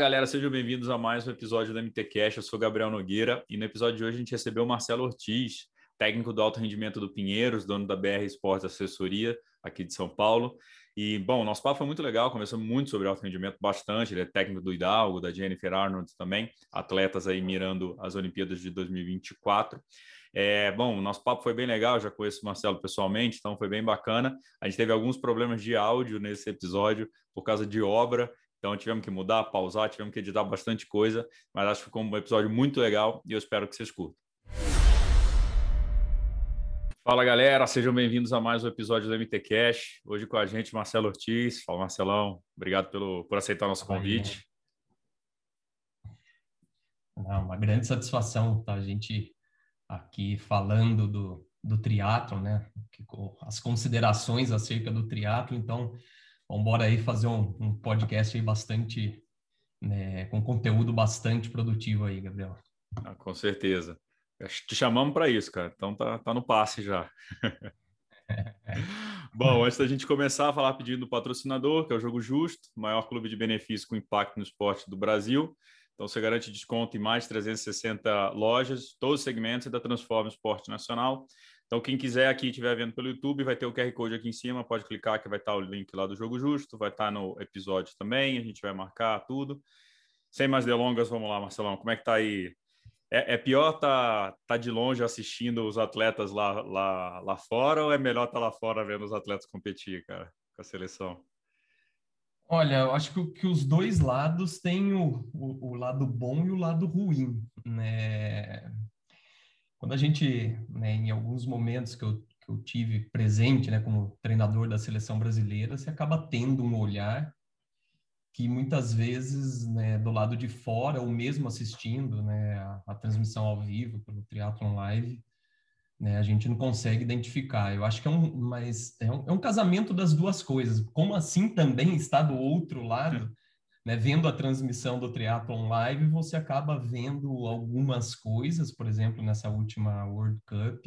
Galera, sejam bem-vindos a mais um episódio do MTCast. Eu sou Gabriel Nogueira e no episódio de hoje a gente recebeu o Marcelo Ortiz, técnico do alto rendimento do Pinheiros, dono da BR Esportes Assessoria aqui de São Paulo. E, bom, nosso papo foi muito legal, conversamos muito sobre alto rendimento, bastante. Ele é técnico do Hidalgo, da Jennifer Arnold também, atletas aí mirando as Olimpíadas de 2024. É, bom, nosso papo foi bem legal, já conheço o Marcelo pessoalmente, então foi bem bacana. A gente teve alguns problemas de áudio nesse episódio por causa de obra, então tivemos que mudar, pausar, tivemos que editar bastante coisa, mas acho que ficou um episódio muito legal e eu espero que vocês curtam. Fala galera, sejam bem-vindos a mais um episódio do MT Cash. Hoje com a gente Marcelo Ortiz. Fala Marcelão, obrigado pelo, por aceitar o nosso convite. Não, uma grande satisfação estar a gente aqui falando do, do triatlo, né? As considerações acerca do triatlo. Então, vamos embora aí fazer um, um podcast aí bastante, né, com conteúdo bastante produtivo aí, Gabriel. Ah, com certeza. Te chamamos para isso, cara. Então tá, tá no passe já. Bom, antes da gente começar a falar pedindo do patrocinador, que é o Jogo Justo, maior clube de benefício com impacto no esporte do Brasil. Então você garante desconto em mais de 360 lojas, todos os segmentos da Transforma Esporte Nacional. Então quem quiser aqui estiver vendo pelo YouTube, vai ter o QR Code aqui em cima, pode clicar que vai estar o link lá do Jogo Justo, vai estar no episódio também, a gente vai marcar tudo. Sem mais delongas, vamos lá, Marcelão, como é que tá aí é, é, pior tá, tá de longe assistindo os atletas lá, lá, lá fora ou é melhor estar tá lá fora vendo os atletas competir, cara, com a seleção? Olha, eu acho que, que os dois lados têm o, o, o, lado bom e o lado ruim, né? Quando a gente, né, em alguns momentos que eu, que eu tive presente, né, como treinador da seleção brasileira, você acaba tendo um olhar que muitas vezes, né, do lado de fora, ou mesmo assistindo né, a, a transmissão ao vivo pelo Triathlon Live, né, a gente não consegue identificar. Eu acho que é um, mas é um, é um casamento das duas coisas. Como assim também está do outro lado, né, vendo a transmissão do Triathlon Live, você acaba vendo algumas coisas, por exemplo, nessa última World Cup,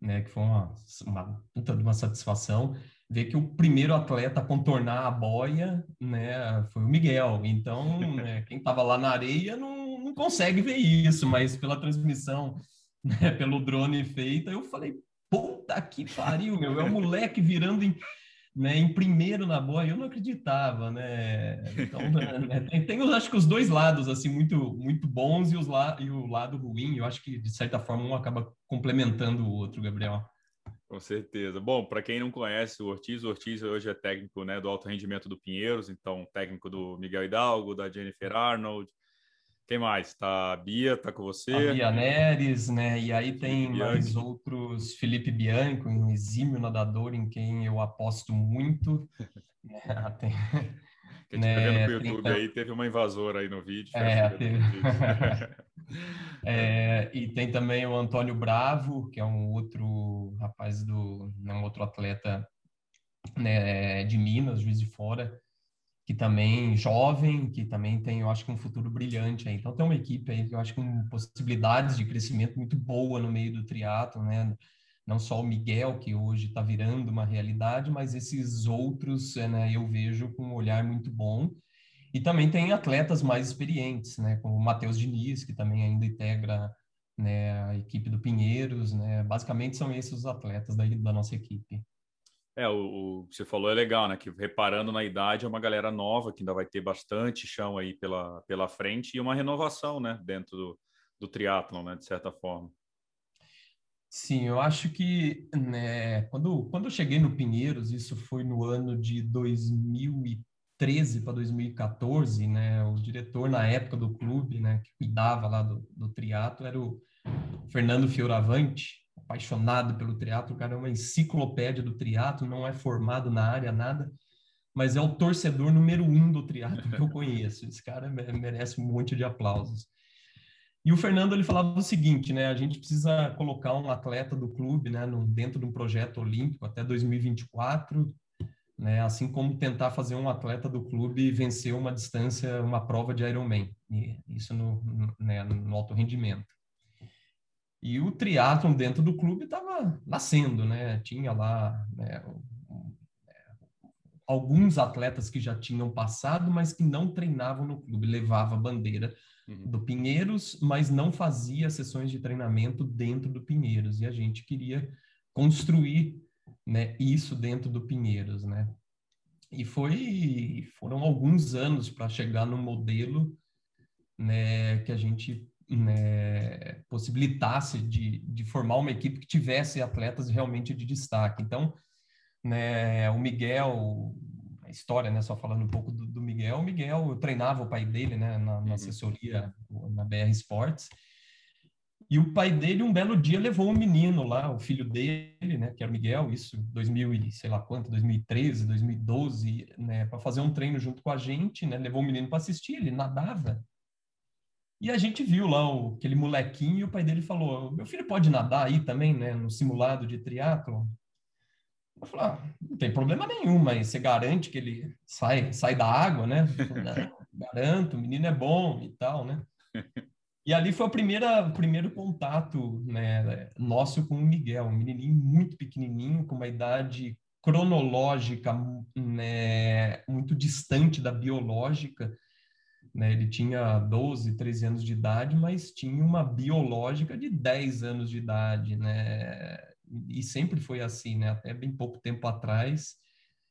né, que foi uma, uma puta de uma satisfação ver que o primeiro atleta a contornar a boia, né, foi o Miguel. Então, né, quem estava lá na areia não, não, consegue ver isso, mas pela transmissão, né, pelo drone feita, eu falei, puta que pariu, meu, é o moleque virando em, né, em primeiro na boia, eu não acreditava, né? Então, né, tem, tem, acho que os dois lados, assim, muito, muito bons e, os la e o lado ruim, eu acho que, de certa forma, um acaba complementando o outro, Gabriel. Com certeza. Bom, para quem não conhece o Ortiz, o Ortiz hoje é técnico né, do alto rendimento do Pinheiros, então técnico do Miguel Hidalgo, da Jennifer Arnold. Quem mais? Tá a Bia, tá com você? A Bia Neres, né? E aí tem Felipe mais Bianchi. outros, Felipe Bianco, um exímio nadador em quem eu aposto muito. né? Tem, quem né, tá vendo no YouTube tem... aí, teve uma invasora aí no vídeo. É, teve... É, e tem também o Antônio Bravo, que é um outro rapaz do, né, um outro atleta né, de Minas, Juiz de Fora, que também jovem, que também tem, eu acho que um futuro brilhante aí. Então tem uma equipe aí que eu acho com possibilidades de crescimento muito boa no meio do triatlo, né? Não só o Miguel que hoje está virando uma realidade, mas esses outros, né, eu vejo com um olhar muito bom e também tem atletas mais experientes, né, como o Matheus Diniz, que também ainda integra né, a equipe do Pinheiros, né? Basicamente são esses os atletas da nossa equipe. É, o, o que você falou é legal, né? Que reparando na idade, é uma galera nova que ainda vai ter bastante chão aí pela, pela frente e uma renovação, né? Dentro do, do triatlon, né? De certa forma. Sim, eu acho que né, quando, quando eu cheguei no Pinheiros, isso foi no ano de 2013, 2013 para 2014, né, o diretor na época do clube, né, que cuidava lá do, do era o Fernando Fioravante, apaixonado pelo triatlo, o cara é uma enciclopédia do triatlo, não é formado na área nada, mas é o torcedor número um do triatlo que eu conheço. Esse cara merece um monte de aplausos. E o Fernando ele falava o seguinte, né? A gente precisa colocar um atleta do clube, né, no, dentro de um projeto olímpico até 2024, né? Assim como tentar fazer um atleta do clube vencer uma distância, uma prova de Ironman. E isso no, no, né, no alto rendimento. E o triatlon dentro do clube estava nascendo, né? Tinha lá né, alguns atletas que já tinham passado, mas que não treinavam no clube, levava a bandeira uhum. do Pinheiros, mas não fazia sessões de treinamento dentro do Pinheiros. E a gente queria construir né, isso dentro do Pinheiros, né? E foi, foram alguns anos para chegar no modelo né, que a gente né, possibilitasse de, de formar uma equipe que tivesse atletas realmente de destaque. Então, né, o Miguel, a história, né, só falando um pouco do, do Miguel, o Miguel, eu treinava o pai dele, né, na, na uhum. assessoria, na BR Sports, e o pai dele, um belo dia, levou um menino lá, o filho dele, né, que era o Miguel, isso 2000 e sei lá quanto, 2013, 2012, né, para fazer um treino junto com a gente, né, levou o menino para assistir, ele nadava. E a gente viu lá o, aquele molequinho e o pai dele falou: "Meu filho pode nadar aí também, né, no simulado de triatlo?" Eu falei, ah, não tem problema nenhum, mas você garante que ele sai, sai da água, né? Falei, garanto, o menino é bom e tal, né? E ali foi o primeiro, o primeiro contato né, nosso com o Miguel, um menininho muito pequenininho, com uma idade cronológica né, muito distante da biológica. Né? Ele tinha 12, 13 anos de idade, mas tinha uma biológica de 10 anos de idade, né? e sempre foi assim, né? Até bem pouco tempo atrás,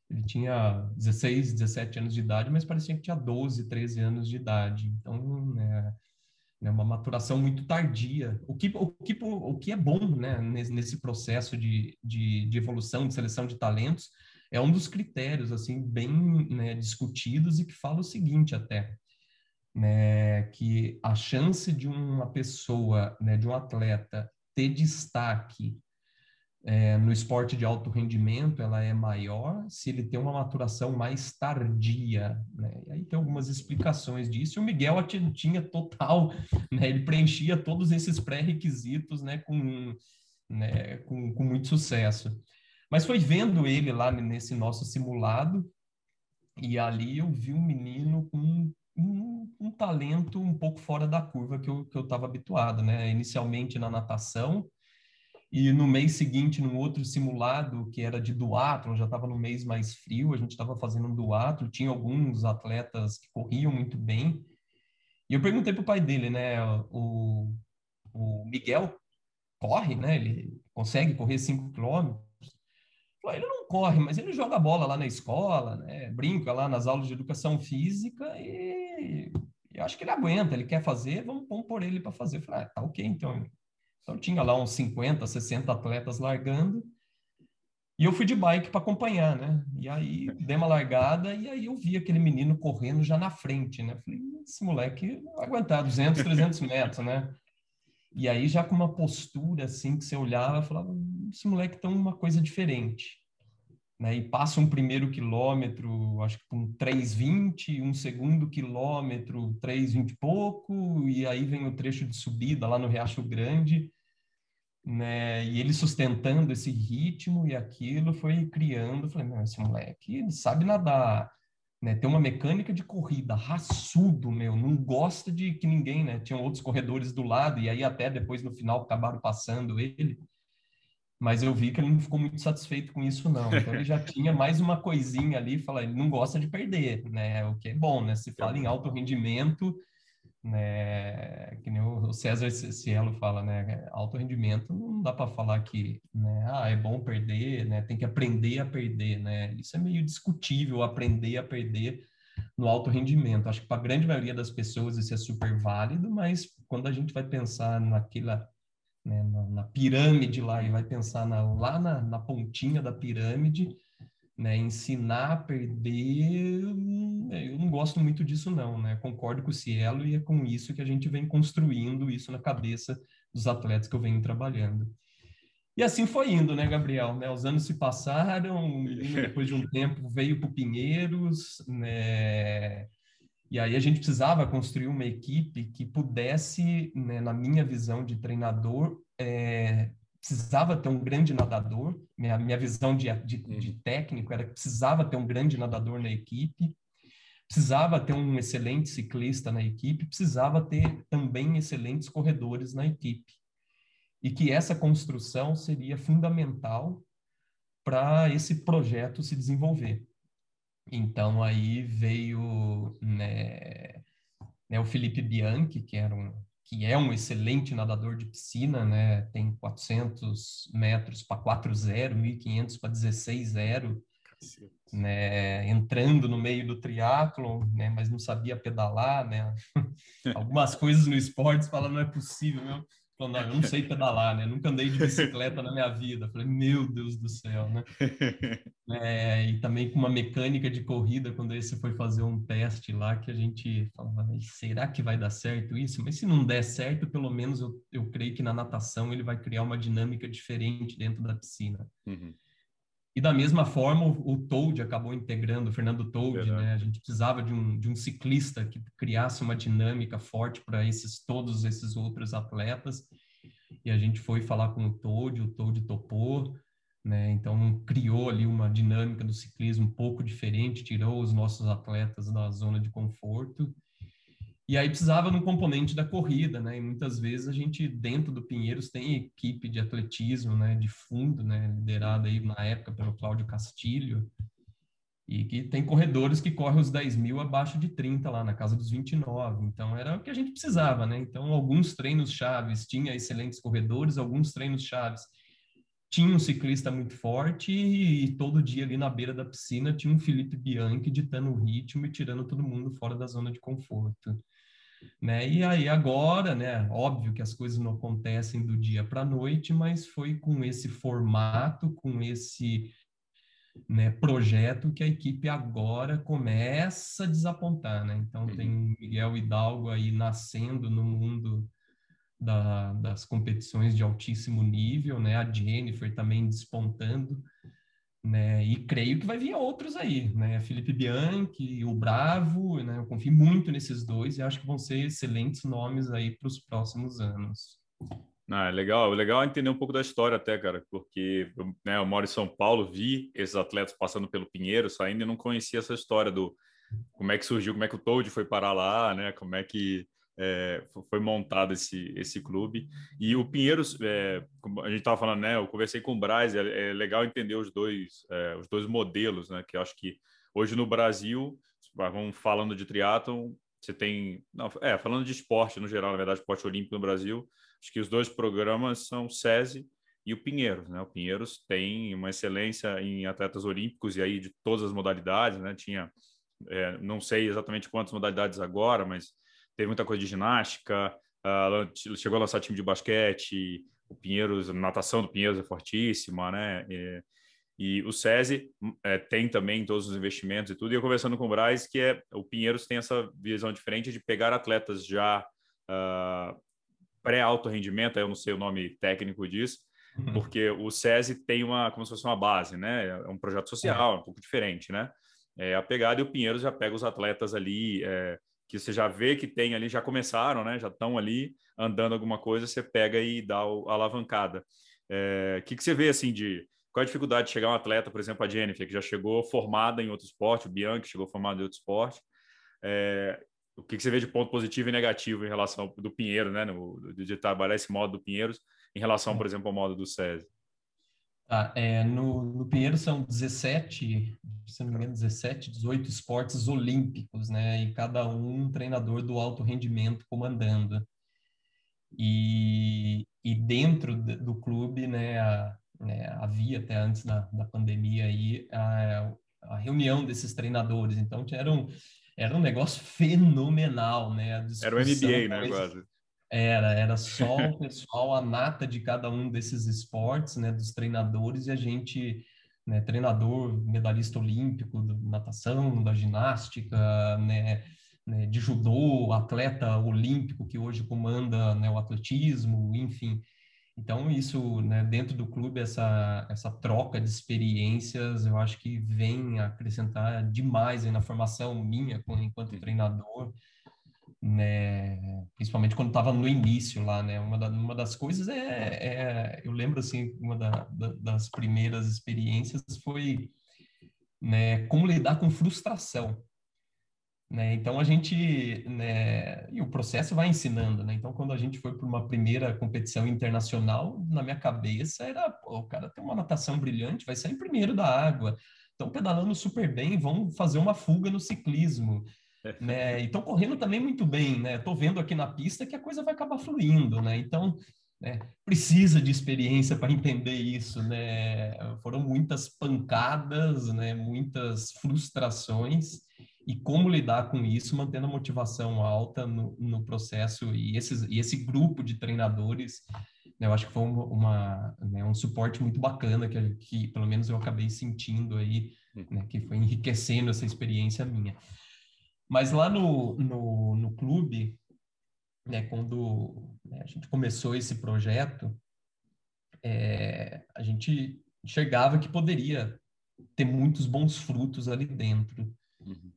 ele tinha 16, 17 anos de idade, mas parecia que tinha 12, 13 anos de idade. Então, né, é uma maturação muito tardia. O que, o que, o que é bom né, nesse processo de, de, de evolução, de seleção de talentos, é um dos critérios assim bem né, discutidos e que fala o seguinte até, né, que a chance de uma pessoa, né, de um atleta ter destaque é, no esporte de alto rendimento ela é maior se ele tem uma maturação mais tardia, né? E aí tem algumas explicações disso. E o Miguel tinha total, né? Ele preenchia todos esses pré-requisitos, né? Com, né? Com, com muito sucesso. Mas foi vendo ele lá nesse nosso simulado e ali eu vi um menino com um, talento um pouco fora da curva que eu estava habituado, né? Inicialmente na natação, e no mês seguinte, num outro simulado, que era de duatlo, já estava no mês mais frio, a gente estava fazendo um duatlo, tinha alguns atletas que corriam muito bem. E eu perguntei para o pai dele, né, o, o Miguel corre, né, ele consegue correr 5 quilômetros. Ele não corre, mas ele joga bola lá na escola, né, brinca lá nas aulas de educação física e eu acho que ele aguenta, ele quer fazer, vamos, pôr ele para fazer. Eu falei, ah, tá ok, então então tinha lá uns 50, 60 atletas largando. E eu fui de bike para acompanhar, né? E aí dei uma largada e aí eu vi aquele menino correndo já na frente, né? Falei, esse moleque vai aguentar 200, 300 metros, né? E aí já com uma postura assim que você olhava, falava, esse moleque tem uma coisa diferente. Né? E passa um primeiro quilômetro, acho que com 3,20, um segundo quilômetro, 3,20 e pouco, e aí vem o trecho de subida lá no Riacho Grande né? E ele sustentando esse ritmo e aquilo foi criando, falei, meu, esse moleque, sabe nadar, né? Tem uma mecânica de corrida, raçudo, meu, não gosta de que ninguém, né? Tinham outros corredores do lado e aí até depois no final acabaram passando ele. Mas eu vi que ele não ficou muito satisfeito com isso, não. Então ele já tinha mais uma coisinha ali, fala, ele não gosta de perder, né? O que é bom, né? Se fala em alto rendimento, né, que nem o César Cielo fala, né, alto rendimento não dá para falar que, né, ah, é bom perder, né, tem que aprender a perder, né, isso é meio discutível, aprender a perder no alto rendimento. Acho que para a grande maioria das pessoas isso é super válido, mas quando a gente vai pensar naquela, né, na, na, pirâmide lá e vai pensar na, lá na, na pontinha da pirâmide, né, ensinar a perder, eu não gosto muito disso não, né? Concordo com o Cielo e é com isso que a gente vem construindo isso na cabeça dos atletas que eu venho trabalhando. E assim foi indo, né, Gabriel? Né, os anos se passaram, depois de um tempo veio para o Pinheiros, né? E aí a gente precisava construir uma equipe que pudesse, né, na minha visão de treinador, é, precisava ter um grande nadador. Minha, minha visão de, de, de uhum. técnico era que precisava ter um grande nadador na equipe, precisava ter um excelente ciclista na equipe, precisava ter também excelentes corredores na equipe. E que essa construção seria fundamental para esse projeto se desenvolver. Então aí veio né, né, o Felipe Bianchi, que era um que é um excelente nadador de piscina, né? Tem 400 metros para 4.0, 1.500 para 16.0, né? Entrando no meio do triatlo, né? Mas não sabia pedalar, né? Algumas coisas no esporte fala não é possível, meu. Falou, não, eu não sei pedalar, né? Nunca andei de bicicleta na minha vida. Falei, meu Deus do céu, né? É, e também com uma mecânica de corrida, quando esse foi fazer um teste lá, que a gente falava, será que vai dar certo isso? Mas se não der certo, pelo menos eu, eu creio que na natação ele vai criar uma dinâmica diferente dentro da piscina. Uhum. E da mesma forma, o, o Toad acabou integrando, o Fernando Toad, né? A gente precisava de um, de um ciclista que criasse uma dinâmica forte para esses todos esses outros atletas. E a gente foi falar com o Toad, o Toad topou, né? Então criou ali uma dinâmica do ciclismo um pouco diferente, tirou os nossos atletas da zona de conforto e aí precisava no componente da corrida, né? E muitas vezes a gente dentro do Pinheiros tem equipe de atletismo, né, de fundo, né, liderada aí na época pelo Cláudio Castilho, e que tem corredores que correm os 10 mil abaixo de 30 lá na casa dos 29. Então era o que a gente precisava, né? Então alguns treinos chaves tinha excelentes corredores, alguns treinos chaves tinha um ciclista muito forte e, e, todo dia ali na beira da piscina tinha um Felipe Bianchi ditando o ritmo e tirando todo mundo fora da zona de conforto. Né? E aí agora, né, óbvio que as coisas não acontecem do dia para a noite, mas foi com esse formato, com esse né, projeto que a equipe agora começa a desapontar, né? Então uhum. tem o Miguel Hidalgo aí nascendo no mundo da, das competições de altíssimo nível, né? A Jennifer também despontando né? E creio que vai vir outros aí, né? Felipe Bianchi, o Bravo, né? Eu confio muito nesses dois e acho que vão ser excelentes nomes aí para os próximos anos. Ah, é legal, é legal entender um pouco da história até, cara, porque né, eu moro em São Paulo, vi esses atletas passando pelo Pinheiro, saindo e não conhecia essa história do como é que surgiu, como é que o Toad foi parar lá, né? Como é que é, foi montado esse, esse clube. E o Pinheiros, é, a gente estava falando, né? Eu conversei com o Braz, é, é legal entender os dois, é, os dois modelos, né? Que eu acho que hoje no Brasil, vamos falando de triatlon, você tem, não, é, falando de esporte no geral, na verdade, esporte olímpico no Brasil, acho que os dois programas são o SESI e o Pinheiros, né? O Pinheiros tem uma excelência em atletas olímpicos e aí de todas as modalidades, né? Tinha, é, não sei exatamente quantas modalidades agora, mas teve muita coisa de ginástica, uh, chegou a lançar time de basquete, o Pinheiros, a natação do Pinheiros é fortíssima, né? E, e o SESI é, tem também todos os investimentos e tudo. E eu conversando com o Braz, que é o Pinheiros tem essa visão diferente de pegar atletas já uh, pré-alto rendimento, eu não sei o nome técnico disso, uhum. porque o SESI tem uma, como se fosse uma base, né? É um projeto social, é. um pouco diferente, né? É a pegada e o Pinheiros já pega os atletas ali é, que você já vê que tem ali, já começaram, né? Já estão ali andando alguma coisa, você pega e dá a alavancada. O é, que, que você vê assim de qual a dificuldade de chegar um atleta, por exemplo, a Jennifer, que já chegou formada em outro esporte, o Bianchi chegou formado em outro esporte. É, o que, que você vê de ponto positivo e negativo em relação do Pinheiro, né? No, de trabalhar esse modo do Pinheiros em relação, por exemplo, ao modo do SESI? Tá, é, no, no Pinheiro são 17, se não me engano, 17, 18 esportes olímpicos, né? E cada um um treinador do alto rendimento comandando. E, e dentro do clube, né, a, né, havia até antes da, da pandemia aí a, a reunião desses treinadores. Então, era um, era um negócio fenomenal, né? Era o MBA, né, quase. Era, era só o pessoal, a nata de cada um desses esportes, né, dos treinadores, e a gente, né, treinador, medalhista olímpico, da natação, da ginástica, né, né, de judô, atleta olímpico que hoje comanda né, o atletismo, enfim. Então, isso, né, dentro do clube, essa, essa troca de experiências, eu acho que vem acrescentar demais na formação minha enquanto treinador, né, principalmente quando estava no início lá, né, uma, da, uma das coisas é, é, eu lembro, assim, uma da, da, das primeiras experiências foi, né, como lidar com frustração, né? Então a gente, né, e o processo vai ensinando, né? Então quando a gente foi para uma primeira competição internacional, na minha cabeça era, pô, o cara tem uma natação brilhante, vai sair primeiro da água. Estão pedalando super bem, vão fazer uma fuga no ciclismo, né? E estão correndo também muito bem, né? Estou vendo aqui na pista que a coisa vai acabar fluindo, né? Então né? Precisa de experiência para entender isso, né? Foram muitas pancadas, né? Muitas frustrações e como lidar com isso, mantendo a motivação alta no, no processo e, esses, e esse grupo de treinadores, né, eu acho que foi uma, uma né, um suporte muito bacana que, que pelo menos eu acabei sentindo aí, né, que foi enriquecendo essa experiência minha. Mas lá no, no, no clube, né, quando né, a gente começou esse projeto, é, a gente enxergava que poderia ter muitos bons frutos ali dentro. Uhum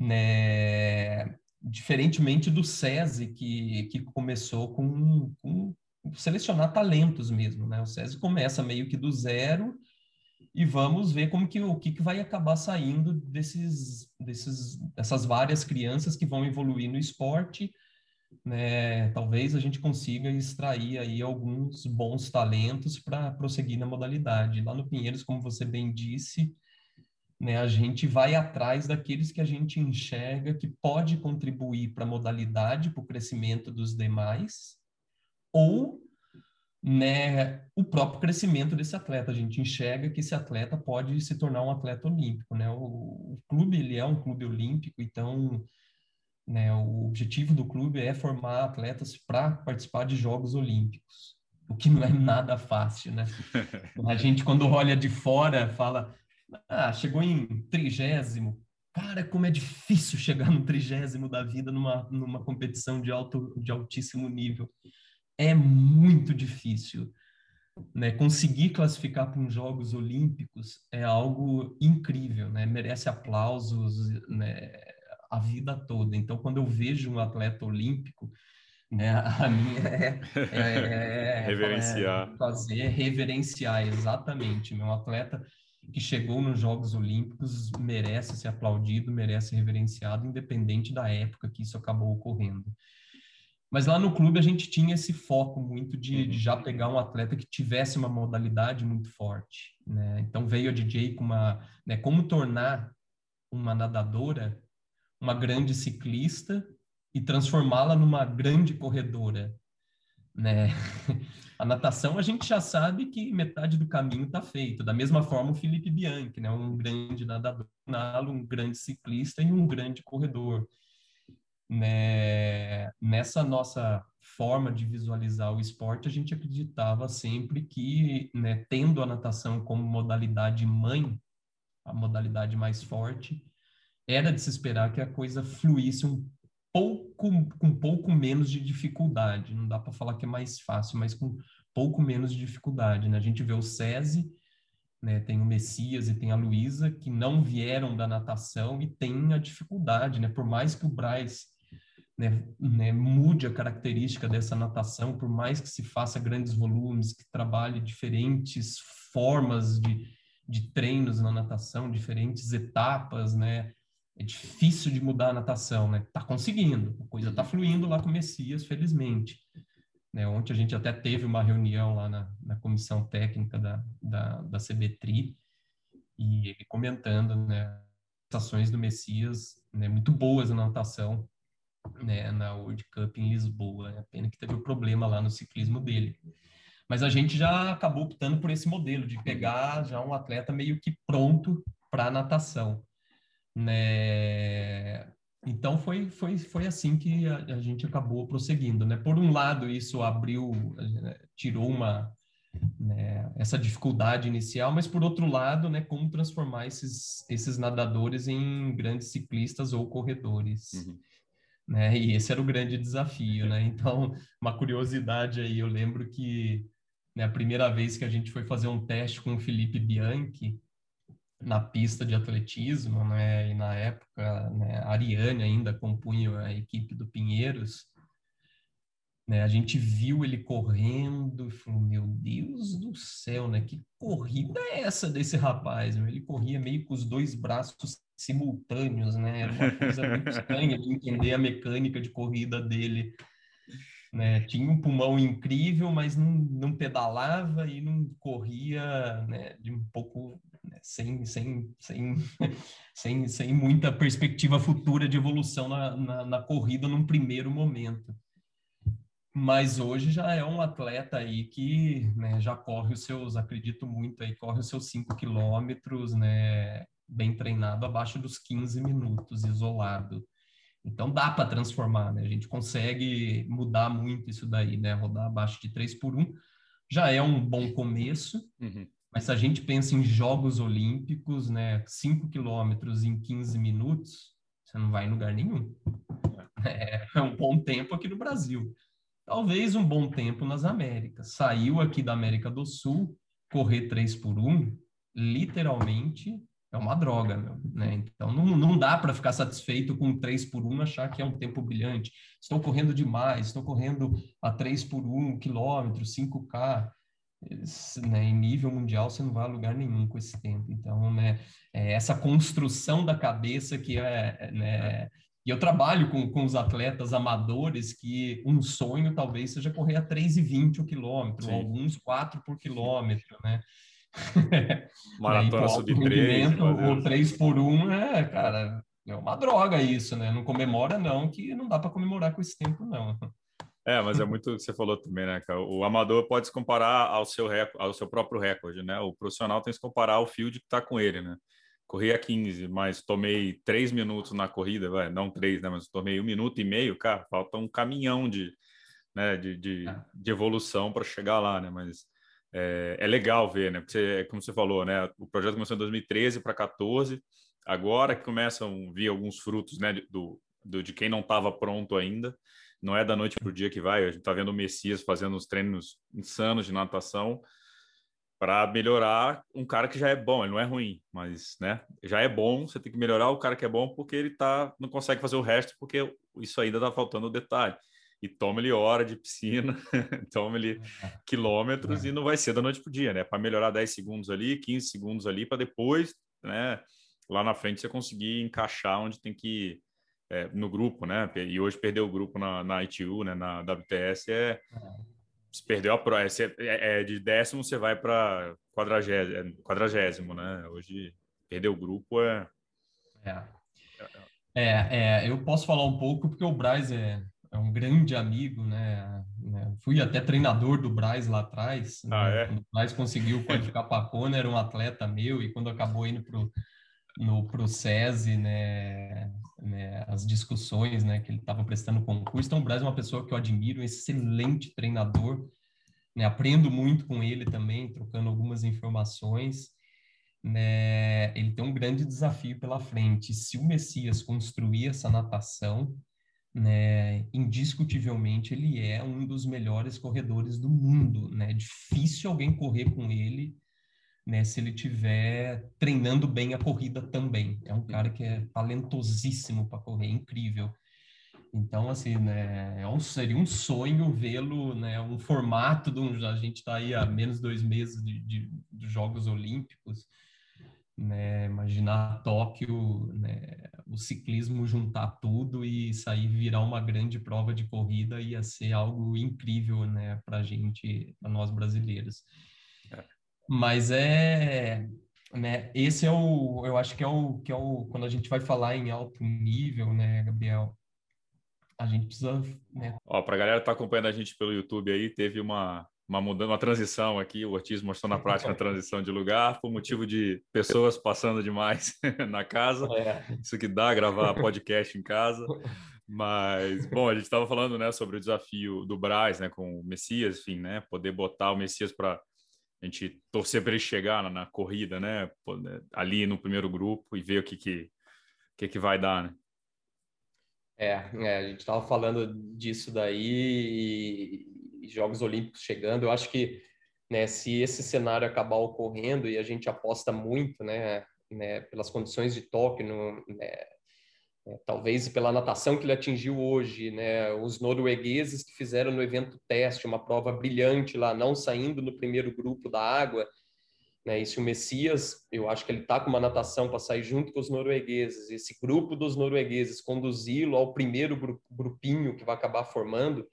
né? Diferentemente do SESI, que, que começou com, com selecionar talentos mesmo, né? O SESI começa meio que do zero e vamos ver como que o que, que vai acabar saindo desses, desses dessas várias crianças que vão evoluir no esporte, né? Talvez a gente consiga extrair aí alguns bons talentos para prosseguir na modalidade. Lá no Pinheiros, como você bem disse, né, a gente vai atrás daqueles que a gente enxerga que pode contribuir para a modalidade, para o crescimento dos demais, ou né, o próprio crescimento desse atleta. A gente enxerga que esse atleta pode se tornar um atleta olímpico. Né? O, o clube ele é um clube olímpico, então né, o objetivo do clube é formar atletas para participar de Jogos Olímpicos, o que não é nada fácil. Né? A gente, quando olha de fora, fala ah, chegou em trigésimo. Cara, como é difícil chegar no trigésimo da vida numa, numa competição de, alto, de altíssimo nível. É muito difícil. Né? Conseguir classificar para os Jogos Olímpicos é algo incrível, né? merece aplausos né? a vida toda. Então, quando eu vejo um atleta olímpico, né? A minha é, é, é, é reverenciar. É fazer reverenciar, exatamente. Meu atleta que chegou nos Jogos Olímpicos merece ser aplaudido, merece ser reverenciado, independente da época que isso acabou ocorrendo. Mas lá no clube a gente tinha esse foco muito de, de já pegar um atleta que tivesse uma modalidade muito forte. Né? Então veio a DJ com uma, né, como tornar uma nadadora uma grande ciclista e transformá-la numa grande corredora, né? A natação a gente já sabe que metade do caminho está feito. Da mesma forma o Felipe Bianchi, né? Um grande nadador, um grande ciclista e um grande corredor. Né? Nessa nossa forma de visualizar o esporte, a gente acreditava sempre que, né, tendo a natação como modalidade mãe, a modalidade mais forte, era de se esperar que a coisa fluísse um pouco, com pouco menos de dificuldade. Não dá para falar que é mais fácil, mas com pouco menos de dificuldade. Né? A gente vê o SESI, né, tem o Messias e tem a Luísa, que não vieram da natação e tem a dificuldade, né? Por mais que o Braz né, né, mude a característica dessa natação, por mais que se faça grandes volumes, que trabalhe diferentes formas de, de treinos na natação, diferentes etapas, né? É difícil de mudar a natação, né? Tá conseguindo, a coisa tá fluindo lá com o Messias, felizmente. Né? Ontem a gente até teve uma reunião lá na, na comissão técnica da, da, da CBTRI e ele comentando né, as ações do Messias né, muito boas na natação né, na World Cup em Lisboa. É pena que teve um problema lá no ciclismo dele. Mas a gente já acabou optando por esse modelo de pegar já um atleta meio que pronto para natação né? Então foi, foi, foi assim que a, a, gente acabou prosseguindo, né? Por um lado, isso abriu, né, tirou uma né, essa dificuldade inicial, mas por outro lado, né, como transformar esses, esses nadadores em grandes ciclistas ou corredores. Uhum. Né? E esse era o grande desafio, né? Então, uma curiosidade aí, eu lembro que né, a primeira vez que a gente foi fazer um teste com o Felipe Bianchi na pista de atletismo, né, e na época né, a Ariane ainda compunha a equipe do Pinheiros, né, a gente viu ele correndo e falou, meu Deus do céu, né, que corrida é essa desse rapaz? Ele corria meio com os dois braços simultâneos, né, era uma coisa muito estranha de entender a mecânica de corrida dele, né? Tinha um pulmão incrível, mas não, não pedalava e não corria né, de um pouco né, sem, sem, sem, sem, sem muita perspectiva futura de evolução na, na, na corrida num primeiro momento. Mas hoje já é um atleta aí que né, já corre os seus, acredito muito aí, corre os seus 5 quilômetros, né, bem treinado, abaixo dos 15 minutos, isolado. Então dá para transformar, né? A gente consegue mudar muito isso daí, né? Rodar abaixo de 3 por 1 já é um bom começo, uhum. mas se a gente pensa em Jogos Olímpicos, né? 5 quilômetros em 15 minutos, você não vai em lugar nenhum. É, é um bom tempo aqui no Brasil. Talvez um bom tempo nas Américas. Saiu aqui da América do Sul, correr 3 por 1 literalmente é uma droga, meu, né? Então não, não dá para ficar satisfeito com 3 por 1 achar que é um tempo brilhante. Estou correndo demais, estou correndo a 3 por 1 quilômetro, 5K. Né, em nível mundial você não vai a lugar nenhum com esse tempo. Então, né, é essa construção da cabeça que é, né, e eu trabalho com, com os atletas amadores que um sonho talvez seja correr a 3,20 o quilômetro, alguns 4 por quilômetro, né? Maratona sub-3. O 3 por 1 é, cara, é uma droga isso, né? Não comemora, não, que não dá para comemorar com esse tempo, não. É, mas é muito o que você falou também, né, cara? O amador pode se comparar ao seu, ao seu próprio recorde, né? O profissional tem que se comparar ao field que está com ele, né? Corri a 15, mas tomei 3 minutos na corrida, vai, não 3, né? Mas tomei um minuto e meio, cara, falta um caminhão de, né, de, de, é. de evolução para chegar lá, né? Mas é, é, legal ver, né? Porque, você, como você falou, né? O projeto começou em 2013 para 14, agora que começam a vir alguns frutos, né? Do, do de quem não estava pronto ainda. Não é da noite para o dia que vai. A gente está vendo o Messias fazendo uns treinos insanos de natação para melhorar um cara que já é bom. Ele não é ruim, mas, né? Já é bom. Você tem que melhorar o cara que é bom porque ele tá não consegue fazer o resto porque isso ainda está faltando o detalhe e toma-lhe hora de piscina, toma-lhe é. quilômetros é. e não vai ser da noite para o dia, né? Para melhorar 10 segundos ali, 15 segundos ali, para depois, né? Lá na frente você conseguir encaixar onde tem que é, no grupo, né? E hoje perdeu o grupo na, na ITU, né? Na WTS é, é. Se perdeu a prova, é, é, é, de décimo você vai para quadragésimo, quadragésimo, né? Hoje perdeu o grupo é... é. É, é, eu posso falar um pouco porque o Braz é, é um grande amigo, né? Fui até treinador do Braz lá atrás. Ah, né? é? Quando o Braz conseguiu qualificar para a Kona, era um atleta meu, e quando acabou indo pro no pro SESI, né, né, as discussões, né, que ele estava prestando concurso. Então, o Braz é uma pessoa que eu admiro, um excelente treinador, né, aprendo muito com ele também, trocando algumas informações. Né, ele tem um grande desafio pela frente. Se o Messias construir essa natação, né, indiscutivelmente ele é um dos melhores corredores do mundo, né? Difícil alguém correr com ele, né, se ele tiver treinando bem a corrida também. É um cara que é talentosíssimo para correr, é incrível. Então, assim, né, é um, seria um sonho vê-lo, né, um formato de um, a gente está aí há menos dois meses de, de, de Jogos Olímpicos, né, imaginar Tóquio, né, o ciclismo juntar tudo e sair virar uma grande prova de corrida ia ser algo incrível, né, para gente, para nós brasileiros. Mas é, né, esse é o, eu acho que é o, que é o, quando a gente vai falar em alto nível, né, Gabriel, a gente precisa, né? Ó, para a galera que tá acompanhando a gente pelo YouTube aí, teve uma uma mudança, uma transição aqui. O Ortiz mostrou na prática a transição de lugar por motivo de pessoas passando demais na casa. É. Isso que dá gravar podcast em casa. Mas, bom, a gente estava falando né, sobre o desafio do Braz né, com o Messias, enfim, né, poder botar o Messias para a gente torcer para ele chegar na, na corrida, né, ali no primeiro grupo e ver o que, que, que, que vai dar, né? É, é a gente estava falando disso daí Jogos Olímpicos chegando, eu acho que né, se esse cenário acabar ocorrendo e a gente aposta muito, né, né pelas condições de toque, no, né, é, talvez pela natação que ele atingiu hoje, né, os noruegueses que fizeram no evento teste uma prova brilhante lá, não saindo no primeiro grupo da água, né, e se o Messias, eu acho que ele está com uma natação para sair junto com os noruegueses, esse grupo dos noruegueses conduzi-lo ao primeiro grupinho que vai acabar formando,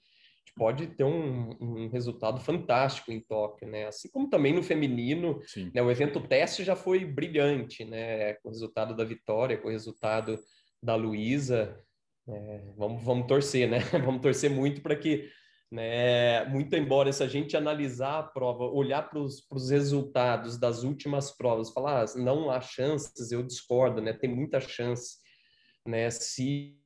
pode ter um, um, resultado fantástico em Tóquio, né? Assim como também no feminino, né? o evento teste já foi brilhante, né? Com o resultado da vitória, com o resultado da Luísa. É, vamos, vamos torcer, né? vamos torcer muito para que, né? Muito embora se a gente analisar a prova, olhar para os resultados das últimas provas, falar ah, não há chances, eu discordo, né? Tem muita chance, né? Se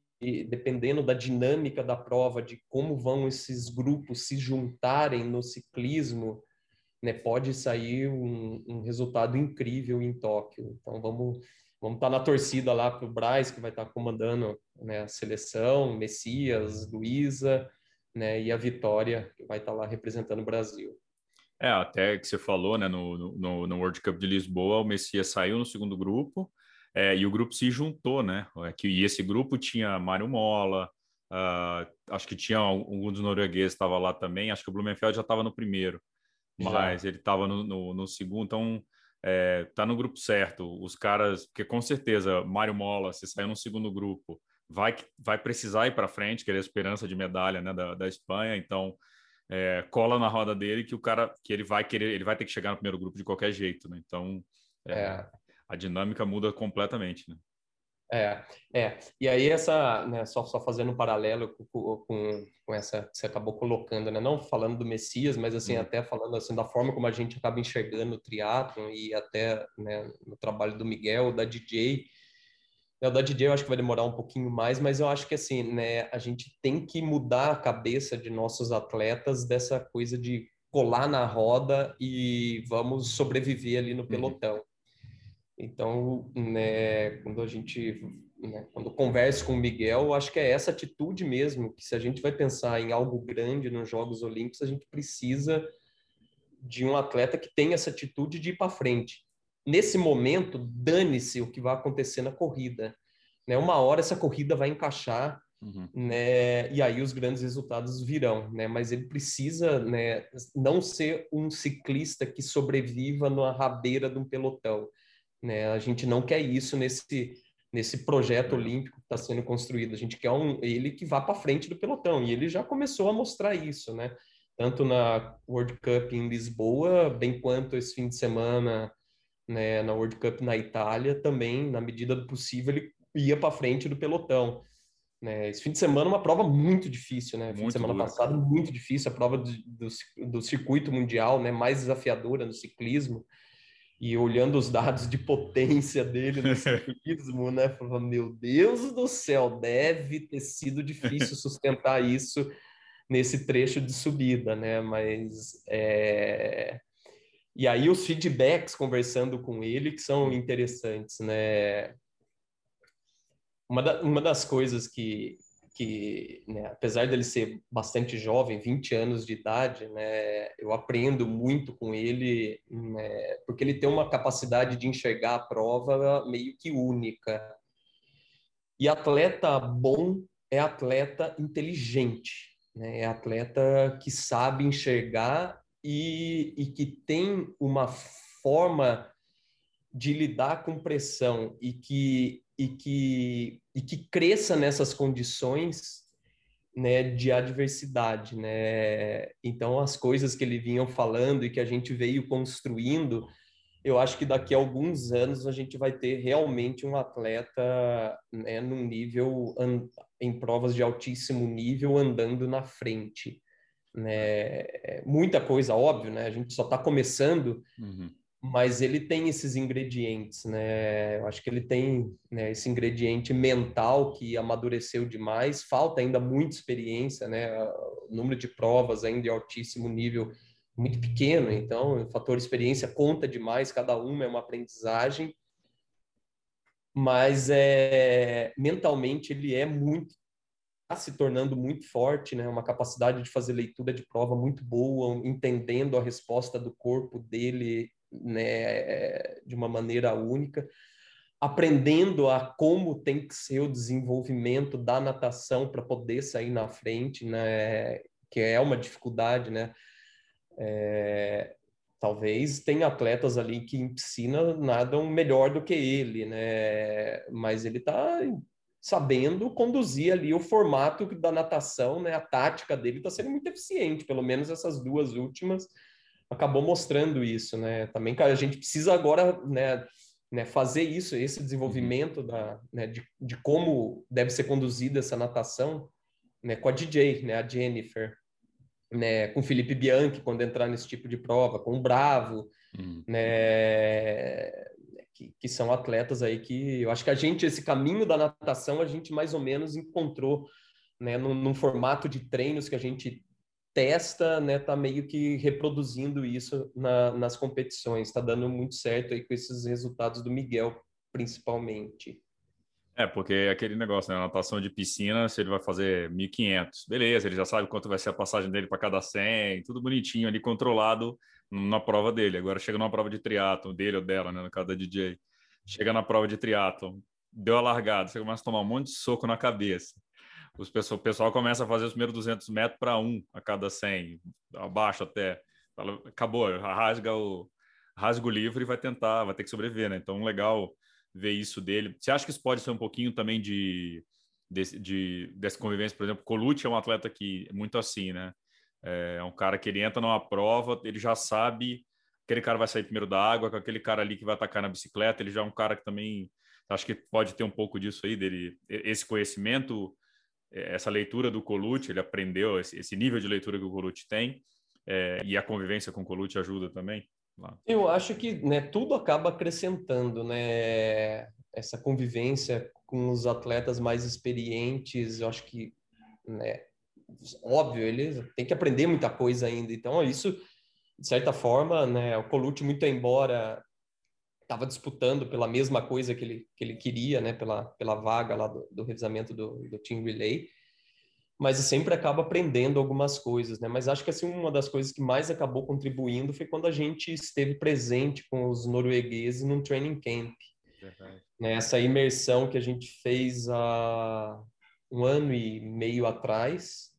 dependendo da dinâmica da prova, de como vão esses grupos se juntarem no ciclismo, né, pode sair um, um resultado incrível em Tóquio. Então vamos vamos estar tá na torcida lá para o Braz, que vai estar tá comandando né, a seleção, Messias, Luísa, né, e a Vitória, que vai estar tá lá representando o Brasil. É, até que você falou, né, no, no, no World Cup de Lisboa, o Messias saiu no segundo grupo, é, e o grupo se juntou, né? É e esse grupo tinha Mário Mola, uh, acho que tinha algum dos noruegueses estava lá também, acho que o Blumenfeld já estava no primeiro, mas já. ele estava no, no, no, segundo, então é, tá no grupo certo. Os caras, porque com certeza Mário Mola, se saiu no segundo grupo, vai, vai precisar ir para frente, querer a esperança de medalha né, da, da Espanha, então é, cola na roda dele que o cara que ele vai querer, ele vai ter que chegar no primeiro grupo de qualquer jeito, né? Então é, é a dinâmica muda completamente, né? É, é. E aí essa, né, só, só fazendo um paralelo com, com, com, essa que você acabou colocando, né? Não falando do Messias, mas assim, uhum. até falando assim da forma como a gente acaba enxergando o triatlon e até né, no trabalho do Miguel, da DJ. O da DJ eu acho que vai demorar um pouquinho mais, mas eu acho que assim, né, a gente tem que mudar a cabeça de nossos atletas dessa coisa de colar na roda e vamos sobreviver ali no uhum. pelotão. Uhum. Então, né, quando a gente, né, quando converso com o Miguel, acho que é essa atitude mesmo, que se a gente vai pensar em algo grande nos Jogos Olímpicos, a gente precisa de um atleta que tenha essa atitude de ir para frente. Nesse momento, dane-se o que vai acontecer na corrida. Né? Uma hora essa corrida vai encaixar, uhum. né? e aí os grandes resultados virão. Né? Mas ele precisa né, não ser um ciclista que sobreviva na rabeira de um pelotão né? A gente não quer isso nesse, nesse projeto olímpico que está sendo construído. A gente quer um, ele que vá para frente do pelotão. E ele já começou a mostrar isso, né? tanto na World Cup em Lisboa, bem quanto esse fim de semana né, na World Cup na Itália, também, na medida do possível, ele ia para frente do pelotão. Né? Esse fim de semana uma prova muito difícil, né? Muito fim de semana duro. passado muito difícil, a prova do, do, do circuito mundial, né? Mais desafiadora no ciclismo e olhando os dados de potência dele no ciclismo, né? Falando, meu Deus do céu, deve ter sido difícil sustentar isso nesse trecho de subida, né? Mas é... e aí os feedbacks conversando com ele que são interessantes, né? Uma, da, uma das coisas que, que, né, apesar dele ser bastante jovem, 20 anos de idade, né, eu aprendo muito com ele, né, porque ele tem uma capacidade de enxergar a prova meio que única. E atleta bom é atleta inteligente, né, é atleta que sabe enxergar e, e que tem uma forma de lidar com pressão e que e que, e que cresça nessas condições né, de adversidade. Né? Então, as coisas que ele vinham falando e que a gente veio construindo, eu acho que daqui a alguns anos a gente vai ter realmente um atleta né, num nível, em provas de altíssimo nível, andando na frente. Né? Muita coisa, óbvio, né? a gente só está começando. Uhum mas ele tem esses ingredientes, né? Eu acho que ele tem né, esse ingrediente mental que amadureceu demais, falta ainda muita experiência, né? O número de provas ainda de altíssimo nível muito pequeno, então o fator experiência conta demais, cada uma é uma aprendizagem, mas é mentalmente ele é muito se tornando muito forte, né? Uma capacidade de fazer leitura de prova muito boa, entendendo a resposta do corpo dele, né? De uma maneira única, aprendendo a como tem que ser o desenvolvimento da natação para poder sair na frente, né? Que é uma dificuldade, né? É, talvez tenha atletas ali que em piscina nadam melhor do que ele, né? Mas ele está sabendo conduzir ali o formato da natação, né? A tática dele está sendo muito eficiente, pelo menos essas duas últimas acabou mostrando isso, né? Também que a gente precisa agora, né, né fazer isso, esse desenvolvimento uhum. da, né, de, de como deve ser conduzida essa natação, né, com a DJ, né, a Jennifer, né, com Felipe Bianchi quando entrar nesse tipo de prova, com o Bravo, uhum. né, que, que, são atletas aí que eu acho que a gente esse caminho da natação a gente mais ou menos encontrou, né, num, num formato de treinos que a gente testa, né, tá meio que reproduzindo isso na, nas competições, está dando muito certo aí com esses resultados do Miguel, principalmente. É, porque é aquele negócio, né? Natação de piscina, se ele vai fazer 1.500, beleza, ele já sabe quanto vai ser a passagem dele para cada 100, tudo bonitinho ali, controlado na prova dele. Agora chega numa prova de triatlo dele ou dela, né? No caso da DJ. Chega na prova de triatlo, deu a largada, você começa a tomar um monte de soco na cabeça. Os pessoal, o pessoal começa a fazer os primeiros 200 metros para um a cada 100, abaixo até. Acabou, rasga o, rasga o livro e vai tentar, vai ter que sobreviver, né? Então, legal ver isso dele. Você acha que isso pode ser um pouquinho também de, de, de dessa convivência? Por exemplo, Colucci é um atleta que é muito assim, né? É um cara que ele entra numa prova, ele já sabe aquele cara vai sair primeiro da água, com aquele cara ali que vai atacar na bicicleta, ele já é um cara que também acho que pode ter um pouco disso aí dele, esse conhecimento, é, essa leitura do Colucci, ele aprendeu esse, esse nível de leitura que o Colucci tem, é, e a convivência com o Colucci ajuda também. Lá. Eu acho que né, tudo acaba acrescentando, né? Essa convivência com os atletas mais experientes, eu acho que, né, óbvio, eles têm que aprender muita coisa ainda. Então, isso, de certa forma, né, o Colucci, muito embora estava disputando pela mesma coisa que ele, que ele queria, né, pela, pela vaga lá do, do revisamento do, do Team Relay, mas sempre acaba aprendendo algumas coisas, né? Mas acho que assim uma das coisas que mais acabou contribuindo foi quando a gente esteve presente com os noruegueses num training camp. Né? Essa imersão que a gente fez há um ano e meio atrás,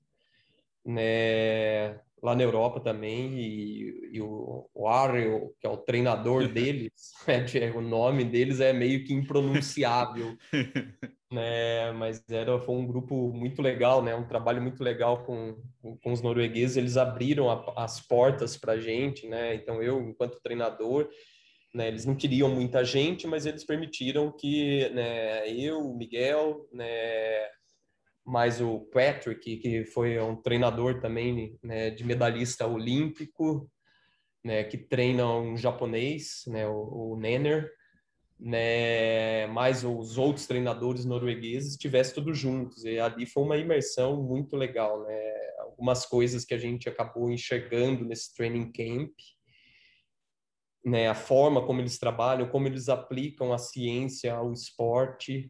né? Lá na Europa também, e, e o, Ariel, que é o treinador deles, é, o nome deles é meio que impronunciável. né? Mas era foi um grupo muito legal, né? Um trabalho muito legal com, com os noruegueses. Eles abriram a, as portas para a gente, né? Então eu, enquanto treinador, né? Eles não queriam muita gente, mas eles permitiram que, né? Eu, Miguel, né? Mais o Patrick, que foi um treinador também, né? De medalhista olímpico, né? Que treina um japonês, né? O, o Nenner né, mais os outros treinadores noruegueses estivessem todos juntos. E ali foi uma imersão muito legal, né? Algumas coisas que a gente acabou enxergando nesse training camp, né? A forma como eles trabalham, como eles aplicam a ciência ao esporte,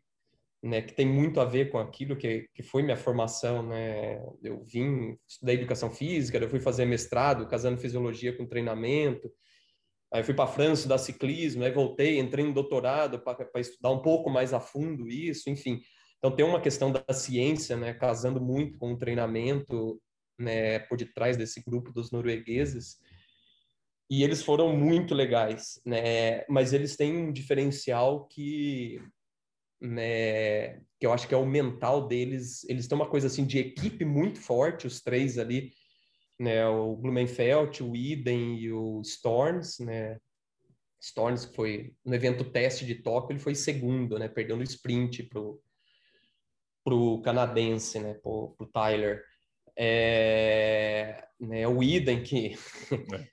né? Que tem muito a ver com aquilo que, que foi minha formação, né? Eu vim estudar educação física, eu fui fazer mestrado, casando fisiologia com treinamento, Aí fui para a França estudar ciclismo, aí voltei, entrei em doutorado para estudar um pouco mais a fundo isso, enfim. Então tem uma questão da ciência, né, casando muito com o treinamento, né, por detrás desse grupo dos noruegueses. E eles foram muito legais, né? Mas eles têm um diferencial que, né, que eu acho que é o mental deles. Eles têm uma coisa assim de equipe muito forte, os três ali né, o Blumenfeld, o Iden e o Storms, né, Storms foi no evento teste de Tóquio, ele foi segundo, né, no sprint pro pro canadense, né, pro, pro Tyler. É, né, o Iden que